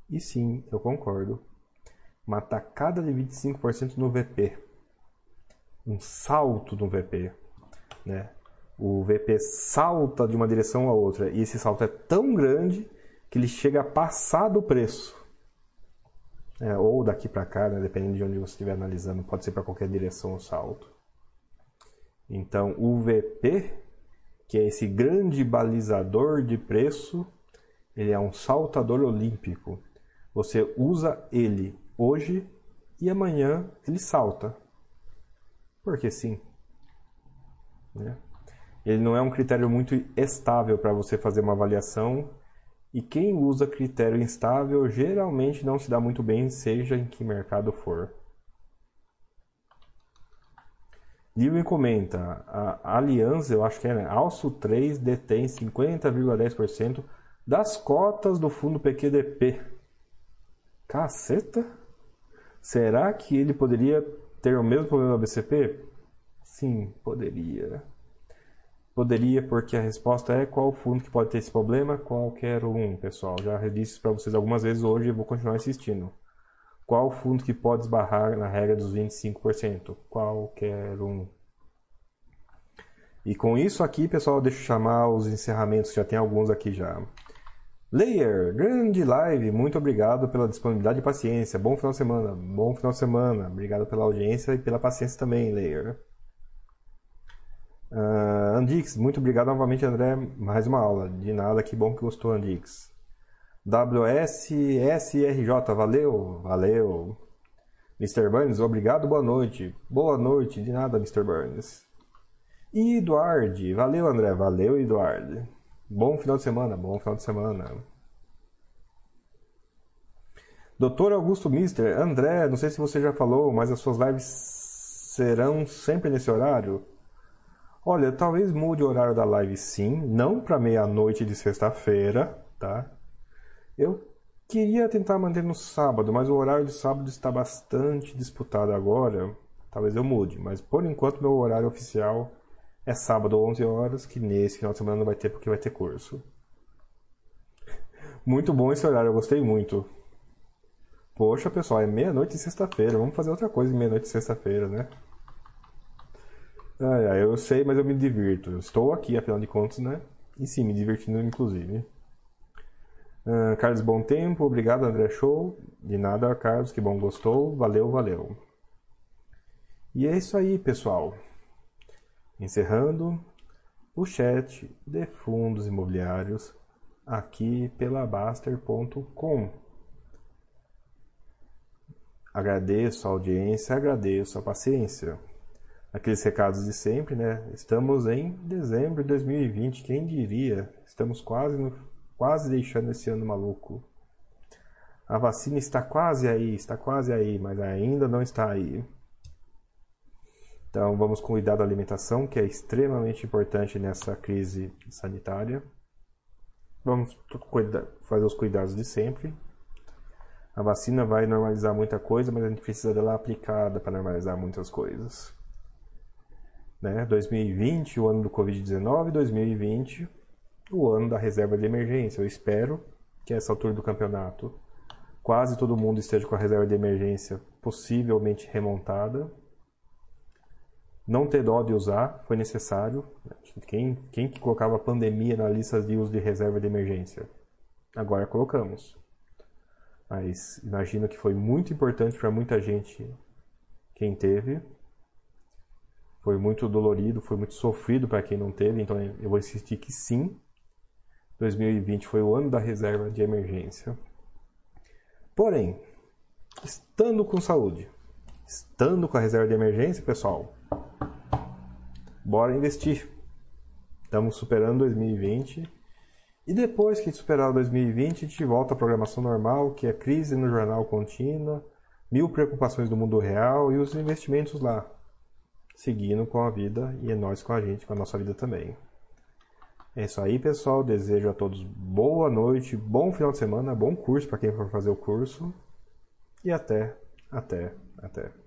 e sim, eu concordo. Uma tacada de 25% no VP. Um salto no VP. Né? o VP salta de uma direção a outra e esse salto é tão grande que ele chega a passar do preço. É, ou daqui para cá, né, dependendo de onde você estiver analisando, pode ser para qualquer direção o salto. Então, o VP, que é esse grande balizador de preço, ele é um saltador olímpico. Você usa ele hoje e amanhã ele salta. Porque sim. Né? Ele não é um critério muito estável para você fazer uma avaliação. E quem usa critério instável geralmente não se dá muito bem, seja em que mercado for. Dilwin comenta, a Aliança, eu acho que é, né? Alço 3 detém 50,10% das cotas do fundo PQDP. Caceta? Será que ele poderia ter o mesmo problema do BCP? Sim, poderia. Poderia, porque a resposta é qual fundo que pode ter esse problema? Qualquer um, pessoal. Já disse para vocês algumas vezes hoje e vou continuar insistindo. Qual fundo que pode esbarrar na regra dos 25%? Qualquer um. E com isso aqui, pessoal, deixa eu chamar os encerramentos, já tem alguns aqui já. Layer, grande live, muito obrigado pela disponibilidade e paciência. Bom final de semana, bom final de semana. Obrigado pela audiência e pela paciência também, Layer. Uh, Andix, muito obrigado novamente, André. Mais uma aula. De nada, que bom que gostou, Andix. WSSRJ, valeu, valeu. Mr. Burns, obrigado, boa noite. Boa noite, de nada, Mr. Burns. E Eduardo, valeu, André, valeu, Eduardo. Bom final de semana, bom final de semana. Doutor Augusto Mister, André, não sei se você já falou, mas as suas lives serão sempre nesse horário? Olha, talvez mude o horário da live sim, não para meia-noite de sexta-feira, tá? Eu queria tentar manter no sábado, mas o horário de sábado está bastante disputado agora. Talvez eu mude, mas por enquanto meu horário oficial é sábado 11 horas, que nesse final de semana não vai ter porque vai ter curso. Muito bom esse horário, eu gostei muito. Poxa, pessoal, é meia-noite de sexta-feira. Vamos fazer outra coisa em meia-noite de sexta-feira, né? Ah, eu sei, mas eu me divirto. estou aqui, afinal de contas, né? E sim, me divertindo, inclusive. Uh, Carlos Bom Tempo, obrigado, André Show. De nada, Carlos, que bom gostou. Valeu, valeu. E é isso aí, pessoal. Encerrando o chat de fundos imobiliários aqui pela Baster.com. Agradeço a audiência, agradeço a paciência aqueles recados de sempre, né? Estamos em dezembro de 2020, quem diria? Estamos quase, no, quase deixando esse ano maluco. A vacina está quase aí, está quase aí, mas ainda não está aí. Então vamos cuidar da alimentação, que é extremamente importante nessa crise sanitária. Vamos fazer os cuidados de sempre. A vacina vai normalizar muita coisa, mas a gente precisa dela aplicada para normalizar muitas coisas né? 2020, o ano do Covid-19, 2020, o ano da reserva de emergência. Eu espero que essa altura do campeonato quase todo mundo esteja com a reserva de emergência possivelmente remontada. Não ter dó de usar, foi necessário. Quem, quem que colocava pandemia na lista de uso de reserva de emergência? Agora colocamos. Mas imagino que foi muito importante para muita gente quem teve foi muito dolorido, foi muito sofrido para quem não teve, então eu vou insistir que sim. 2020 foi o ano da reserva de emergência. Porém, estando com saúde, estando com a reserva de emergência, pessoal, bora investir. Estamos superando 2020 e depois que superar 2020, a gente volta à programação normal, que é crise no jornal contínua, mil preocupações do mundo real e os investimentos lá seguindo com a vida e é nós com a gente, com a nossa vida também. É isso aí, pessoal. Desejo a todos boa noite, bom final de semana, bom curso para quem for fazer o curso. E até, até, até.